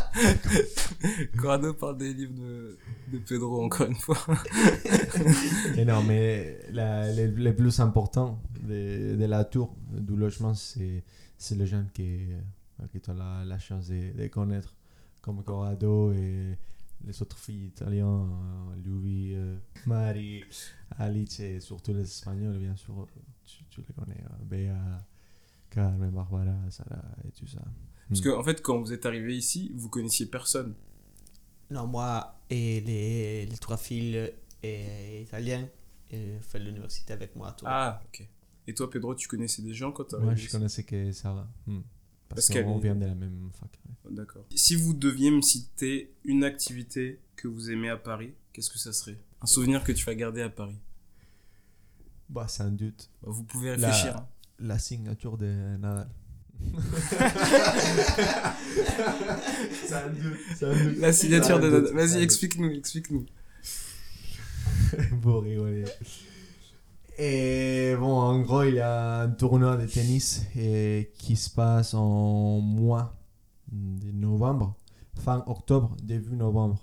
Corrado parle des livres de, de Pedro, encore une fois. Et non, mais la- les, les plus importants de, de la tour, du logement, c'est c'est les gens qui, euh, qui ont la, la chance de, de connaître, comme Corrado et les autres filles italiennes, euh, Louis, euh, Marie, Alice et surtout les Espagnols, bien sûr, tu, tu les connais, euh, Béa, Carmen, Barbara, Sarah et tout ça. Parce que, en fait, quand vous êtes arrivé ici, vous connaissiez personne. Non, moi et les, les trois filles et italiens euh, fait l'université avec moi à Tours. Ah, ok. Et toi, Pedro, tu connaissais des gens quand t'es Moi, arrivé je ici? connaissais que Sarah. hmm. Parce Parce qu'elle qu'on vient de la même fac. ouais. D'accord. Si vous deviez me citer une activité que vous aimez à Paris, qu'est-ce que ça serait? Un souvenir que tu vas garder à Paris? Bah, c'est un doute. Bah, Vous pouvez La- réfléchir. hein. La signature de Nadal. c'est un doute. C'est un doute. La signature de Nadal. Vas-y, explique-nous, explique-nous. Vous rigolez. Et bon, en gros, il y a un tournoi de tennis et qui se passe en mois de novembre, fin octobre, début novembre.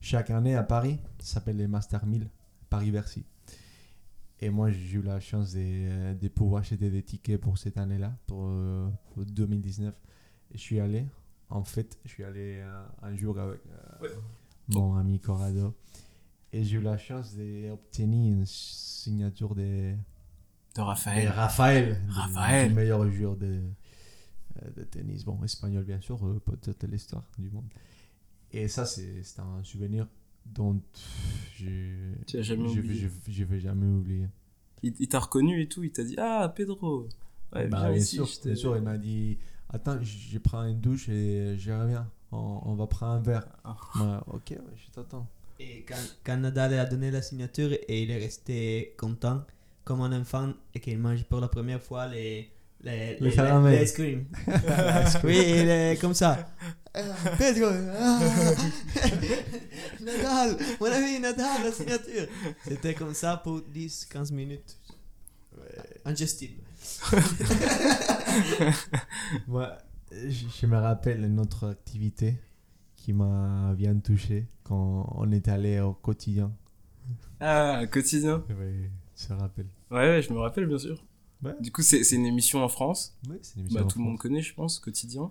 Chaque année à Paris, ça s'appelle les Master 1000, Paris-Bercy. Et moi, j'ai eu la chance de, de pouvoir acheter des tickets pour cette année-là, pour, euh, pour 2019. Et je suis allé, en fait, je suis allé euh, un jour avec euh, Ouais. mon ami Corrado. Et j'ai eu la chance d'obtenir une signature de, De de Raphaël. Raphaël, Raphaël. du meilleur joueur de, euh, de tennis. Bon, espagnol bien sûr, euh, peut-être l'histoire du monde. Et ça, c'est un souvenir dont je jamais je, oublié. je, je vais jamais oublier. Il, il t'a reconnu et tout, il t'a dit Ah, Pedro Ouais, Bah, bien, sûr, bien sûr, il m'a dit Attends, je prends une douche et je reviens. On, on va prendre un verre. Ah. Ok, je t'attends. Et quand, quand Nadal a donné la signature et il est resté content comme un enfant et qu'il mange pour la première fois les les, Les caramels. les ice cream. oui, il est comme ça. Euh, Pedro, ah, Nadal, mon ami Nadal, la signature. C'était comme ça pour 10-15 minutes. Ingestible. Moi, je, je me rappelle une autre activité qui m'a bien touché quand on est allé au quotidien. Ah, quotidien. Oui, tu te rappelles. Ouais, ouais, je me rappelle, bien sûr. Ouais. Du coup, c'est une émission en France. Oui, c'est une émission Bah, en tout le monde connaît, je pense, quotidien.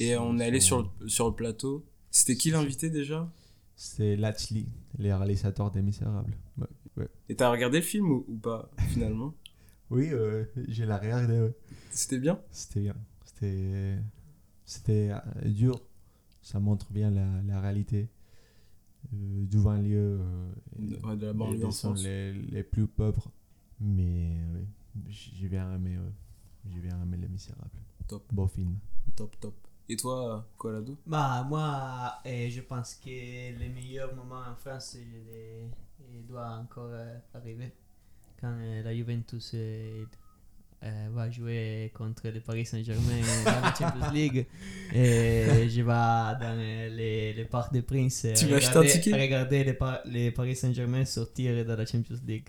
Et on est allé sur le, sur le plateau. C'était qui l'invité déjà? C'est Latchley, les réalisateurs des Misérables. Et t'as regardé le film ou, ou pas, finalement? Oui, euh, j'ai la regardé. C'était bien? C'était bien. C'était c'était euh, dur. Ça montre bien la, la réalité euh, du banlieue. euh, ouais, de la et banlieue en des sont les, les plus pauvres. Mais oui, j'ai bien aimé. J'ai bien aimé Les Misérables. Top. Beau film. Top, top. Et toi, Colado? Bah, moi, euh, je pense que les meilleurs moments en France, il, est- il doit encore euh, arriver. Quand euh, la Juventus euh, euh, va jouer contre le Paris Saint-Germain dans la Champions League. Et je vais dans euh, les, les Parcs des Princes. euh, Tu vas acheter un regarder- Regarder les, par- les Paris Saint-Germain sortir de la Champions League.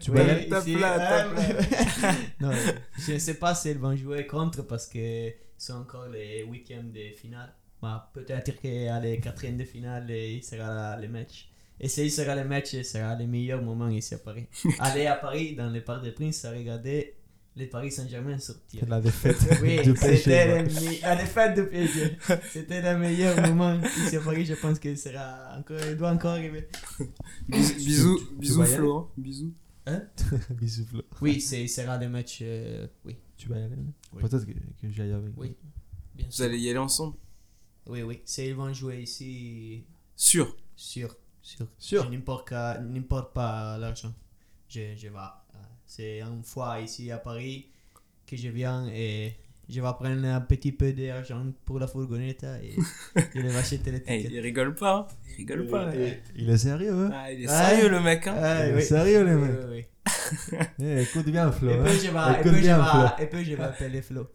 Tu Oui, vas aller euh, non, je ne sais pas s'ils vont jouer contre parce que c'est encore les week-ends de finale. Bah, Peut-être qu'à les quatrièmes de finale, il sera le match. Et s'il sera le match, ce sera le meilleur moment ici à Paris. Aller à Paris, dans les Parcs des Princes, à regarder les Paris Saint-Germain sortir. La défaite Oui, du PSG. le la défaite du PSG. C'était le meilleur moment ici à Paris. Je pense qu'il sera encore, il doit encore arriver. Bis- Bisous, bisous Flo. hein. Bisous. Bisous, Flo. Oui, c'est- il sera le match. euh, oui, Tu vas y aller Oui. Peut-être que, que j'aille avec. oui, bien Vous sûr. allez y aller ensemble? Oui, oui. S'ils vont jouer ici, Sûr. sûr, sûr. Sûr. Je n'importe qu'à- n'importe pas l'argent. Je, je vais. C'est une fois ici à Paris que je viens et je vais prendre un petit peu d'argent pour la fourgonnette et je vais acheter les tickets. il rigole pas. Il rigole pas. Il est sérieux, hein? Ah, il est sérieux, le mec. Hein? Ah, Il est oui. sérieux, oui, oui. Eh, écoute bien, Flo. Et hein. puis je vais, et Écoute puis je bien, vais, Flo. et puis je vais appeler Flo.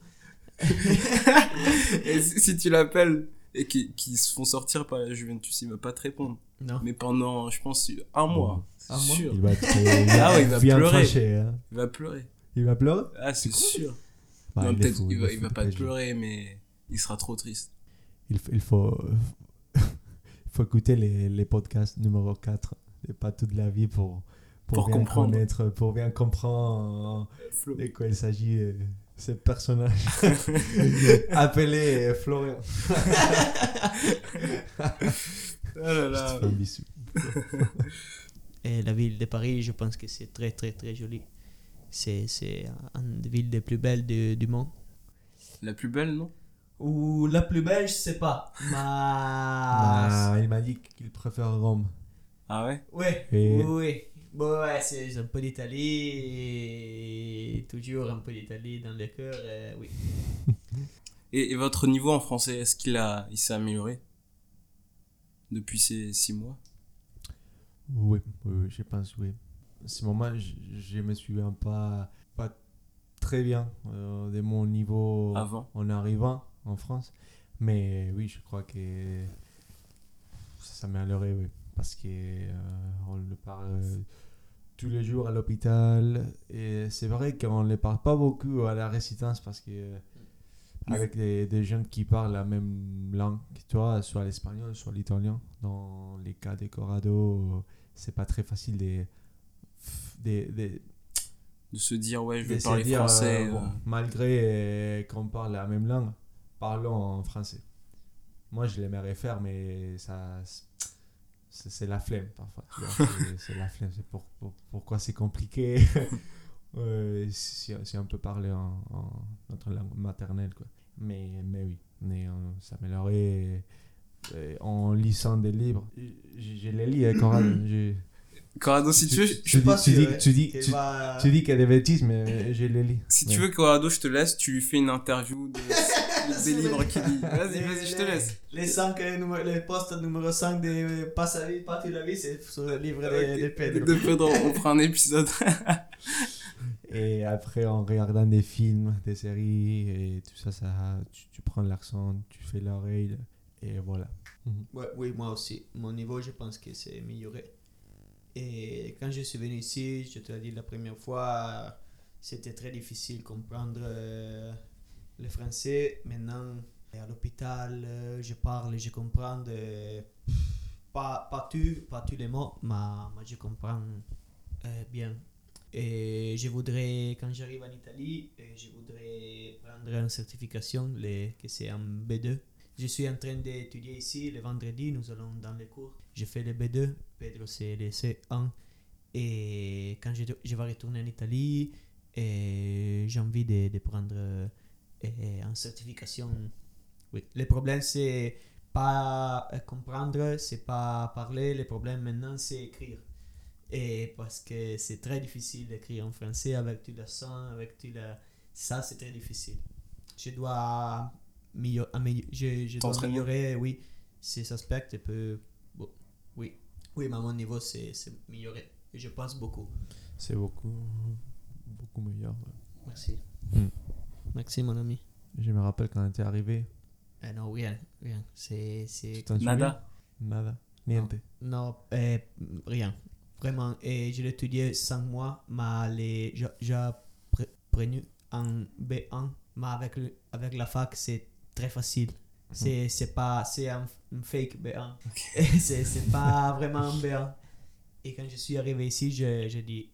Et si, tu l'appelles et qu'ils qu'ils se font sortir par la Juventus, il va pas te répondre. Non. Mais pendant, je pense, un mois. Sûr. Il va Ah ouais, il va bien pleurer. hein. Il va pleurer. Il va pleurer Ah, c'est sûr. Bah, non, il peut-être il, va, il pas pleurer, mais il sera trop triste. Il, faut, il faut écouter les, les podcasts numéro 4 et pas toute la vie pour, pour, Pour bien comprendre. connaître, pour bien comprendre de quoi il s'agit, euh, ce personnage appelé Florian. Ah là Je te là. fais un bisou. Et la ville de Paris, je pense que c'est très très très joli. C'est c'est une des villes les plus belles de- du monde. La plus belle, non? Ou la plus belle, je sais pas. Mais... Ah, il m'a dit qu'il préfère Rome. Ah ouais? Ouais, Et- oui. Bon, ouais, c'est un peu d'Italie. Et toujours un peu d'Italie dans le cœur. euh, oui. et, et votre niveau en français, est-ce qu'il a, il s'est amélioré? Depuis ces six mois? Oui, je pense, oui. À ce moment, je, je me souviens pas, pas très bien euh, de mon niveau Avant en arrivant en France. Mais oui, je crois que ça s'est amélioré, oui. Parce que euh, on le parle euh, tous les jours à l'hôpital. Et c'est vrai qu'on ne le parle pas beaucoup à la résidence parce que avec des, des jeunes qui parlent la même langue que toi, soit l'espagnol, soit l'italien, dans les cas de Corrado, c'est pas très facile de, de, de, De se dire, ouais, je vais parler dire, français. euh, bon, euh, malgré euh, qu'on parle la même langue, parlons en français. Moi, je l'aimerais faire, mais ça, c'est la flemme parfois. c'est- la flemme. C'est pour, pour- pourquoi c'est compliqué? Euh, si, si on peut parler en, en notre langue maternelle, quoi. Mais, mais oui, mais on s'améliorer euh, en lisant des livres. Je, je les lis, hein, Coral. je- Corrado, si tu veux, tu, suis dis, pas tu, dis, hein, tu, dis, qu'il tu, va- tu dis qu'il y a des bêtises, mais je les lis. si Ouais. tu veux, Corrado, je te laisse, tu lui fais une interview des, des livres qu'il lit. Vas-y, vas-y, je te laisse. Les, cinq, euh, numéro- les postes numéro 5 de Passe à vie, Partie de la vie, c'est sur le livre de, de Pedro. De Pedro, on fera un épisode. Et après, en regardant des films, des séries et tout ça, ça tu, tu prends l'accent, tu fais l'oreille et voilà. Ouais, oui, moi aussi. Mon niveau, je pense que c'est amélioré. Et quand je suis venu ici, je te l'ai dit la première fois, c'était très difficile de comprendre euh, le français. Maintenant, à l'hôpital, euh, je parle et je comprends. de- pas, pas, tout, pas tous les mots, mais, mais je comprends euh, bien. Et je voudrais, quand j'arrive en Italie, euh, je voudrais prendre une certification, les, que c'est un B2. Je suis en train d'étudier ici, le vendredi, nous allons dans les cours. Je fais le B2, Pedro c'est le C1. Et quand je, vais retourner en Italie, j'ai envie de, prendre euh, euh, une certification. Oui. Le problème, c'est pas euh, comprendre, c'est pas parler. Le problème maintenant, c'est écrire. Et parce que c'est très difficile d'écrire en français avec tout l'accent, avec tout la... Ça, c'est très difficile. Je dois, T'entraîner. améliorer, oui, ces aspects. Et peu... bon, oui. oui, mais à mon niveau, c'est c'est amélioré. Et Je pense beaucoup. C'est beaucoup, beaucoup meilleur. ouais. Merci. Mm. Merci, mon ami. Je me rappelle quand on était arrivé. Eh, non, rien, rien. C'est... c'est- Nada? Nada. Niente. Non, eh, rien. Vraiment. Et je l'ai étudié 5 mois, mais les, j'ai j'ai pr- pris en B1, mais avec, le- avec la fac, c'est très facile. C'est c'est pas c'est un, un fake B1. Et c'est c'est pas vraiment un B1. Et quand je suis arrivé ici, je, je dis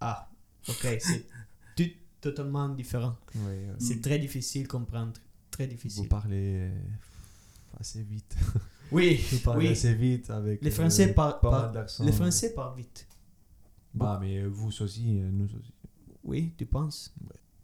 Ah, ok, c'est tout totalement différent. Ouais, ouais. C'est très difficile de comprendre. Très Vous difficile. parlez euh, assez vite. Oui, Vous parlez oui. assez vite avec. Les euh, Français par- pas par-. Les Français parlent vite. Bah, mais euh, vous aussi, euh, nous aussi. Oui, tu penses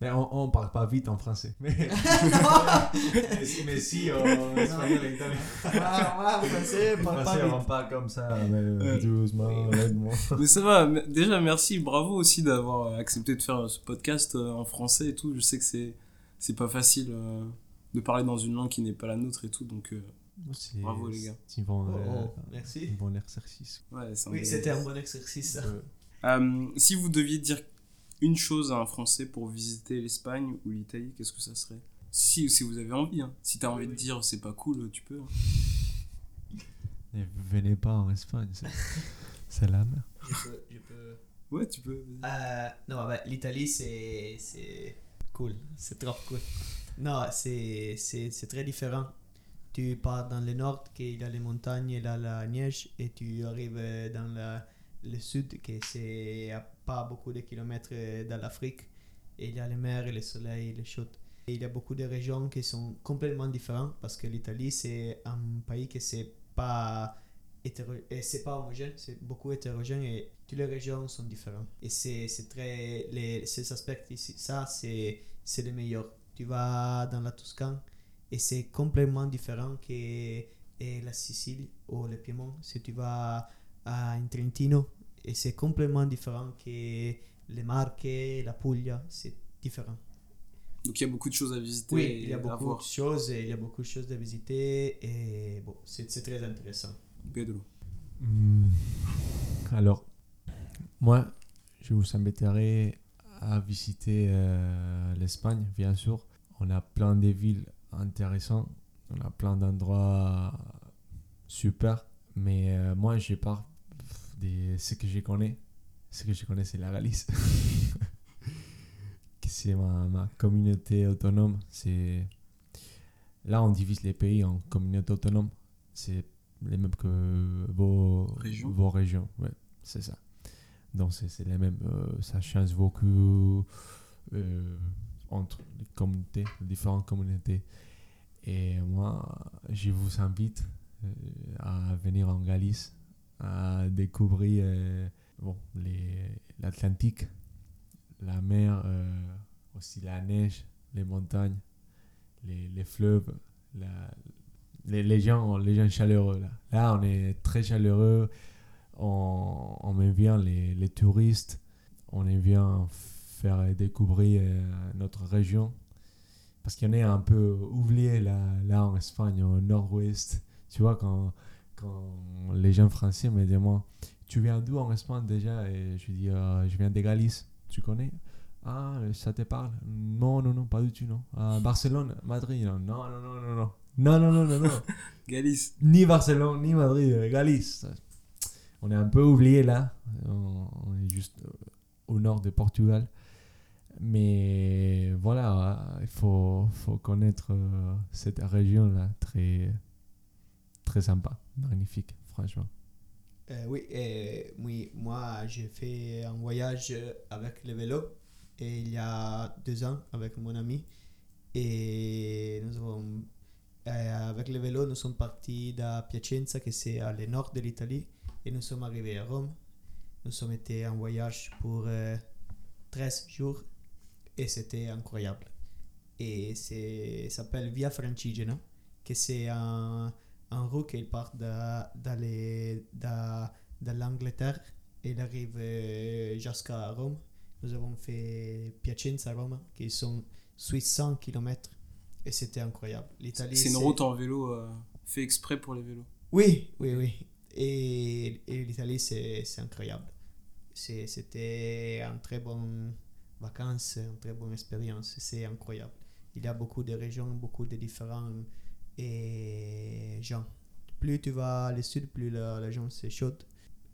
Mais on, on parle pas vite en français. Mais, mais si, mais si, en espagnol et italien. Ah, ouais, français, En parle français, pas on vite. parle comme ça, mais euh, Ouais. doucement, lentement. Mais ça va, mais déjà merci, bravo aussi d'avoir accepté de faire ce podcast euh, en français et tout. Je sais que c'est c'est pas facile euh, de parler dans une langue qui n'est pas la nôtre et tout, donc euh, Bravo, les gars. C'est un bon, Oh, euh, oh, merci. un bon exercice. ouais, Oui, c'était un bon exercice. Euh, Euh, si vous deviez dire une chose à un Français pour visiter l'Espagne ou l'Italie, qu'est-ce que ça serait? Si, si vous avez envie, hein. si t'as envie de dire c'est pas cool, tu peux. hein. ne venez pas en Espagne, c'est- la mer. Je peux, je peux. Ouais, tu peux. Euh, non, bah, l'Italie, c'est, c'est cool. C'est trop cool. Non, c'est, c'est, c'est très différent. Tu pars dans le nord, qu'il y a les montagnes, il y a la neige, et tu arrives dans la- le sud, que c'est à pas beaucoup de kilomètres euh, dans l'Afrique. Et il y a les mers, le soleil, les chutes. Et il y a beaucoup de régions qui sont complètement différentes parce que l'Italie, c'est un pays qui c'est pas et c'est pas homogène, c'est beaucoup hétérogène et toutes les régions sont différentes. Et c'est très. Les, ces aspects ici, ça, c'est le meilleur. Tu vas dans la Toscane et c'est complètement différent que la Sicile ou le Piémont. Si tu vas à un Trentino, et c'est complètement différent que les Marques, la Puglia, c'est différent. Donc il y a beaucoup de choses à visiter Oui, et il y a beaucoup voir. de choses et il y a beaucoup de choses à visiter et bon, c'est c'est très intéressant. Pedro. Hmm. Alors, moi, je vous inviterai à visiter euh, l'Espagne, bien sûr. On a plein de villes intéressantes, on a plein d'endroits super, mais euh, moi, je pars de ce que je connais. Ce que je connais, c'est la Galice. C'est ma, ma communauté autonome. C'est Là, on divise les pays en communautés autonomes. C'est les mêmes que vos Régions. Vos régions, ouais, c'est ça. Donc, c'est c'est les mêmes. euh, ça change beaucoup euh, entre les communautés, les différentes communautés. Et moi, je vous invite euh, à venir en Galice, à découvrir euh, bon, l'Atlantique, la mer, euh, aussi la neige, les montagnes, les, les fleuves, les, les gens, les gens chaleureux. Là, là on est très chaleureux. On, on bien les, les touristes. On aime bien faire découvrir euh, notre région. Parce en a un peu oublié là, là en Espagne, au nord-ouest. Tu vois, quand, quand les gens français me demandent Tu viens d'où en Espagne déjà? Et je dis euh, Je viens de Galice. Tu connais? Ah, ça te parle? Non, non, non, pas du tout, non. Ah, Barcelone, Madrid, non, non, non, non, non, non. Non, non, non, non, non. Galice. ni Barcelone, ni Madrid, euh, Galice. On est un peu oublié là. On, est juste euh, au nord de Portugal. Mais voilà, il faut, faut connaître euh, cette région-là, très, très sympa, magnifique, franchement. Euh, oui, oui, moi j'ai fait un voyage avec le vélo et il y a deux ans avec mon ami et nous avons, euh, avec le vélo nous sommes partis de Piacenza qui c'est à le nord de l'Italie et nous sommes arrivés à Rome. Nous sommes été en voyage pour euh, 13 jours et c'était incroyable. Et c'est ça s'appelle Via Francigena, que c'est un, un route qui part de, l'Angleterre et il arrive euh, jusqu'à Rome. Nous avons fait Piacenza-Rome, qui sont 800 km et c'était incroyable. L'Italie, C'est une route en vélo euh, fait exprès pour les vélos. oui, oui, oui. Et, et l'Italie, c'est c'est incroyable. C'était une très bonne vacances, une très bonne expérience. C'est incroyable. Il y a beaucoup de régions, beaucoup de différents et gens. Plus tu vas à le sud, plus la région c'est chaude.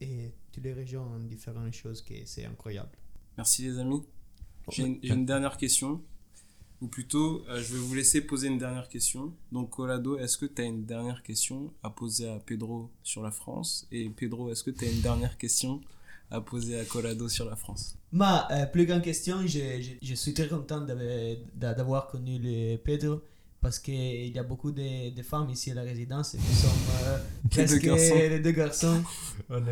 Et toutes les régions ont différentes choses que c'est incroyable. Merci les amis. J'ai une, dernière question. Ou plutôt, euh, je vais vous laisser poser une dernière question. Donc, Colado, est-ce que tu as une dernière question à poser à Pedro sur la France? Et Pedro, est-ce que tu as une dernière question à poser à Colado sur la France? Ma euh, plus grande question, je, je, je suis très content d'avoir- d'a- d'avoir connu le Pedro parce qu'il y a beaucoup de, de femmes ici à la résidence et nous sommes euh, Les deux presque garçons. les deux garçons.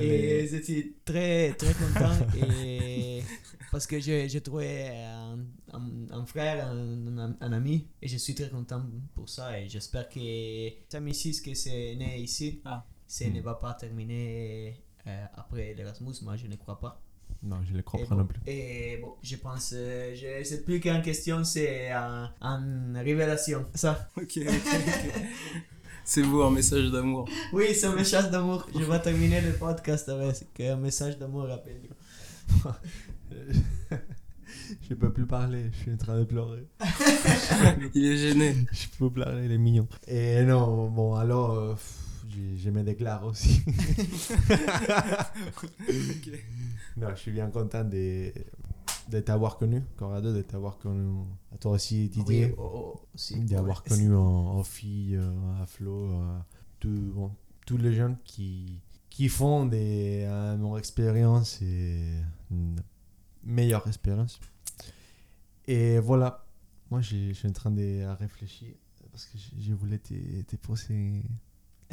Et j'étais très, très content et parce que j'ai trouvé un, un, un frère, un, un- un ami et je suis très content pour ça et j'espère que cette amitié que c'est né ici, Ah. ça ne va pas terminer euh, après l'Erasmus, moi je ne crois pas. Non, je ne le crois Et non plus. Et bon, je pense, euh, je sais plus qu'une question, c'est un, une révélation. Ça. Ok, ok, ok. C'est beau, un message d'amour. Oui, c'est un message d'amour. Je vais terminer le podcast avec un message d'amour à Pedro. je peux plus parler, je suis en train de pleurer. Il est gêné. Je peux pleurer, il est mignon. Et non, bon, alors, euh, je, me déclare aussi. Non, je suis bien content de, de t'avoir connu, Corrado, de t'avoir connu, à toi aussi, Didier. Oui, oh, oh, d'avoir connu en, en fille, euh, à Flo, tout- bon, tous les jeunes qui, qui font des, euh, mon expérience et une meilleure expérience. Et voilà, moi je suis en train de réfléchir parce que je, voulais te, te poser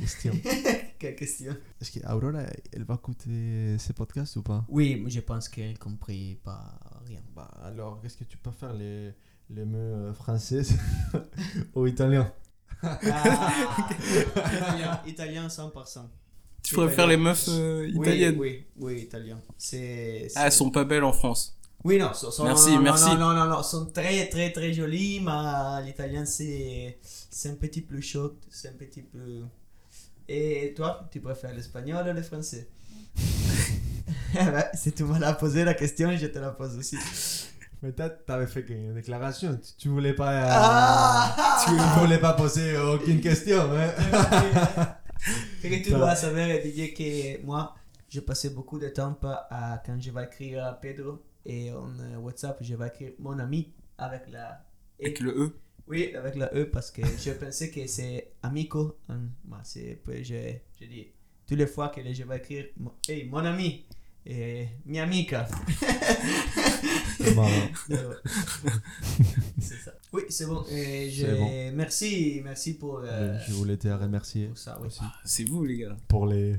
question. Quelle question? Est-ce qu'Aurora, elle va écouter ces podcasts ou pas? Oui, mais je pense qu'elle compris pas rien. bah, Alors, qu'est-ce que tu peux faire les, les mots euh, français ou italiens Ah, italien, italien 100%. Tu pourrais faire les meufs euh, Oui, italiennes. Oui, oui, italien. C'est. Ah, elles sont pas belles en France. Oui, non, sont, sont- Merci, non, non, merci. Non, non, non, non, sont très, très, très jolies, mais l'italien, c'est, c'est un petit peu chaud, c'est un petit peu... Et toi, tu préfères l'espagnol ou le français? Ouais, Si tu m'as posé la question, je te la pose aussi. Mais toi, t'avais fait une déclaration. Tu, tu voulais pas. euh, Ah tu voulais pas poser aucune question. Hein? Que tu dois savoir, Didier, que moi, je passais beaucoup de temps à, quand je vais écrire à Pedro et en euh, WhatsApp, je vais écrire mon ami avec la... E. Avec le E. Oui, avec la E parce que je pensais que c'est amico. hein, bah, c'est, puis je, je dis, toutes les fois que je vais écrire, mon- hey, mon ami, et mi amica. C'est. Euh, c'est ça. Oui, c'est bon. Et je, C'est bon. Merci, merci pour, euh, Je voulais te remercier pour ça. Oui, aussi C'est vous, les gars. pour les.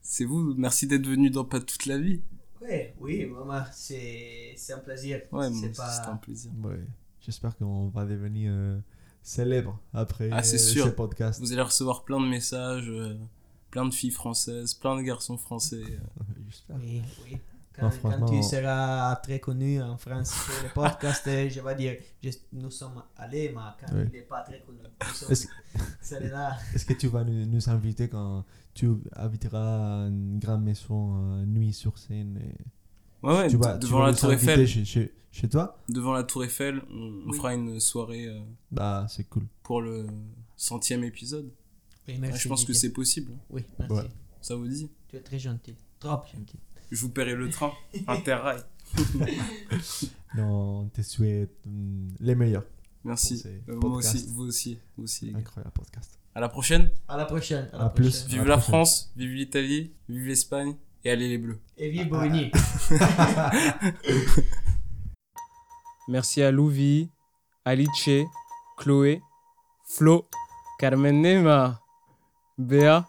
C'est vous. Merci d'être venu dans Pas toute la vie. oui, oui maman, c'est, c'est un plaisir. Ouais, c'est pas... un plaisir. Ouais. J'espère qu'on va devenir euh, célèbre après Ah, c'est euh, sûr. ce podcast. Vous allez recevoir plein de messages, euh, plein de filles françaises, plein de garçons français. euh. J'espère. Oui, oui. Quand, tu seras très connu en France pour le podcast, je vais dire, je- nous sommes allés, mais quand Oui. il n'est pas très connu. Nous sommes- Est-ce C'est là. est-ce que tu vas nous, nous inviter quand tu habiteras une grande maison, euh, nuit sur scène et Ouais, ouais, tu tu devant vas la Tour Eiffel. Chez, chez, chez toi Devant la Tour Eiffel, on, on Oui. fera une soirée euh, Bah, c'est cool. pour le centième épisode. Oui, Ouais, merci. je pense que c'est possible. Oui, merci. Ouais. Ça vous dit? Tu es très gentil. Trop gentil. Je vous paierai le train. Interrail. non, on te souhaite hum, les meilleurs. Merci. Euh, moi podcasts. aussi, vous aussi, vous aussi. les gars. Incroyable podcast. À la prochaine. À la prochaine. À la À plus. prochaine. Vive À la la prochaine. France, vive l'Italie, vive l'Espagne et allez les Bleus. Et vive. Merci à Louvi, Alice, Chloé, Flo, Carmen Nema, Béa,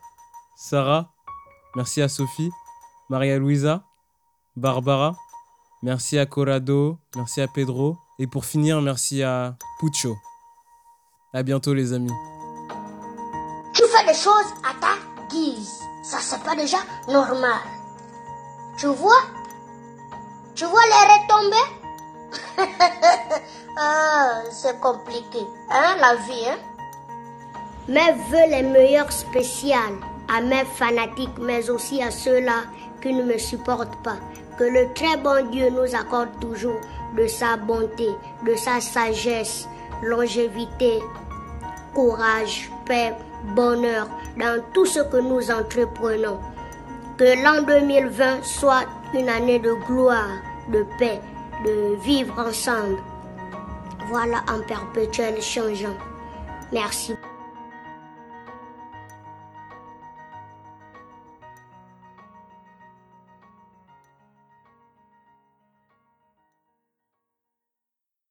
Sarah. Merci à Sophie, Maria Luisa, Barbara. Merci à Corrado, merci à Pedro. Et pour finir, merci à Pucho. À bientôt les amis. Tu fais les choses à ta guise. Ça, c'est pas déjà normal. Tu vois? Tu vois les retombées Ah, c'est compliqué, hein, la vie, hein? Mes vœux les meilleurs spéciales à mes fanatiques, mais aussi à ceux-là qui ne me supportent pas. Que le très bon Dieu nous accorde toujours de sa bonté, de sa sagesse, longévité, courage, paix, bonheur dans tout ce que nous entreprenons. Que l'an 2020 soit une année de gloire, de paix, de vivre ensemble. Voilà en perpétuel changeant. Merci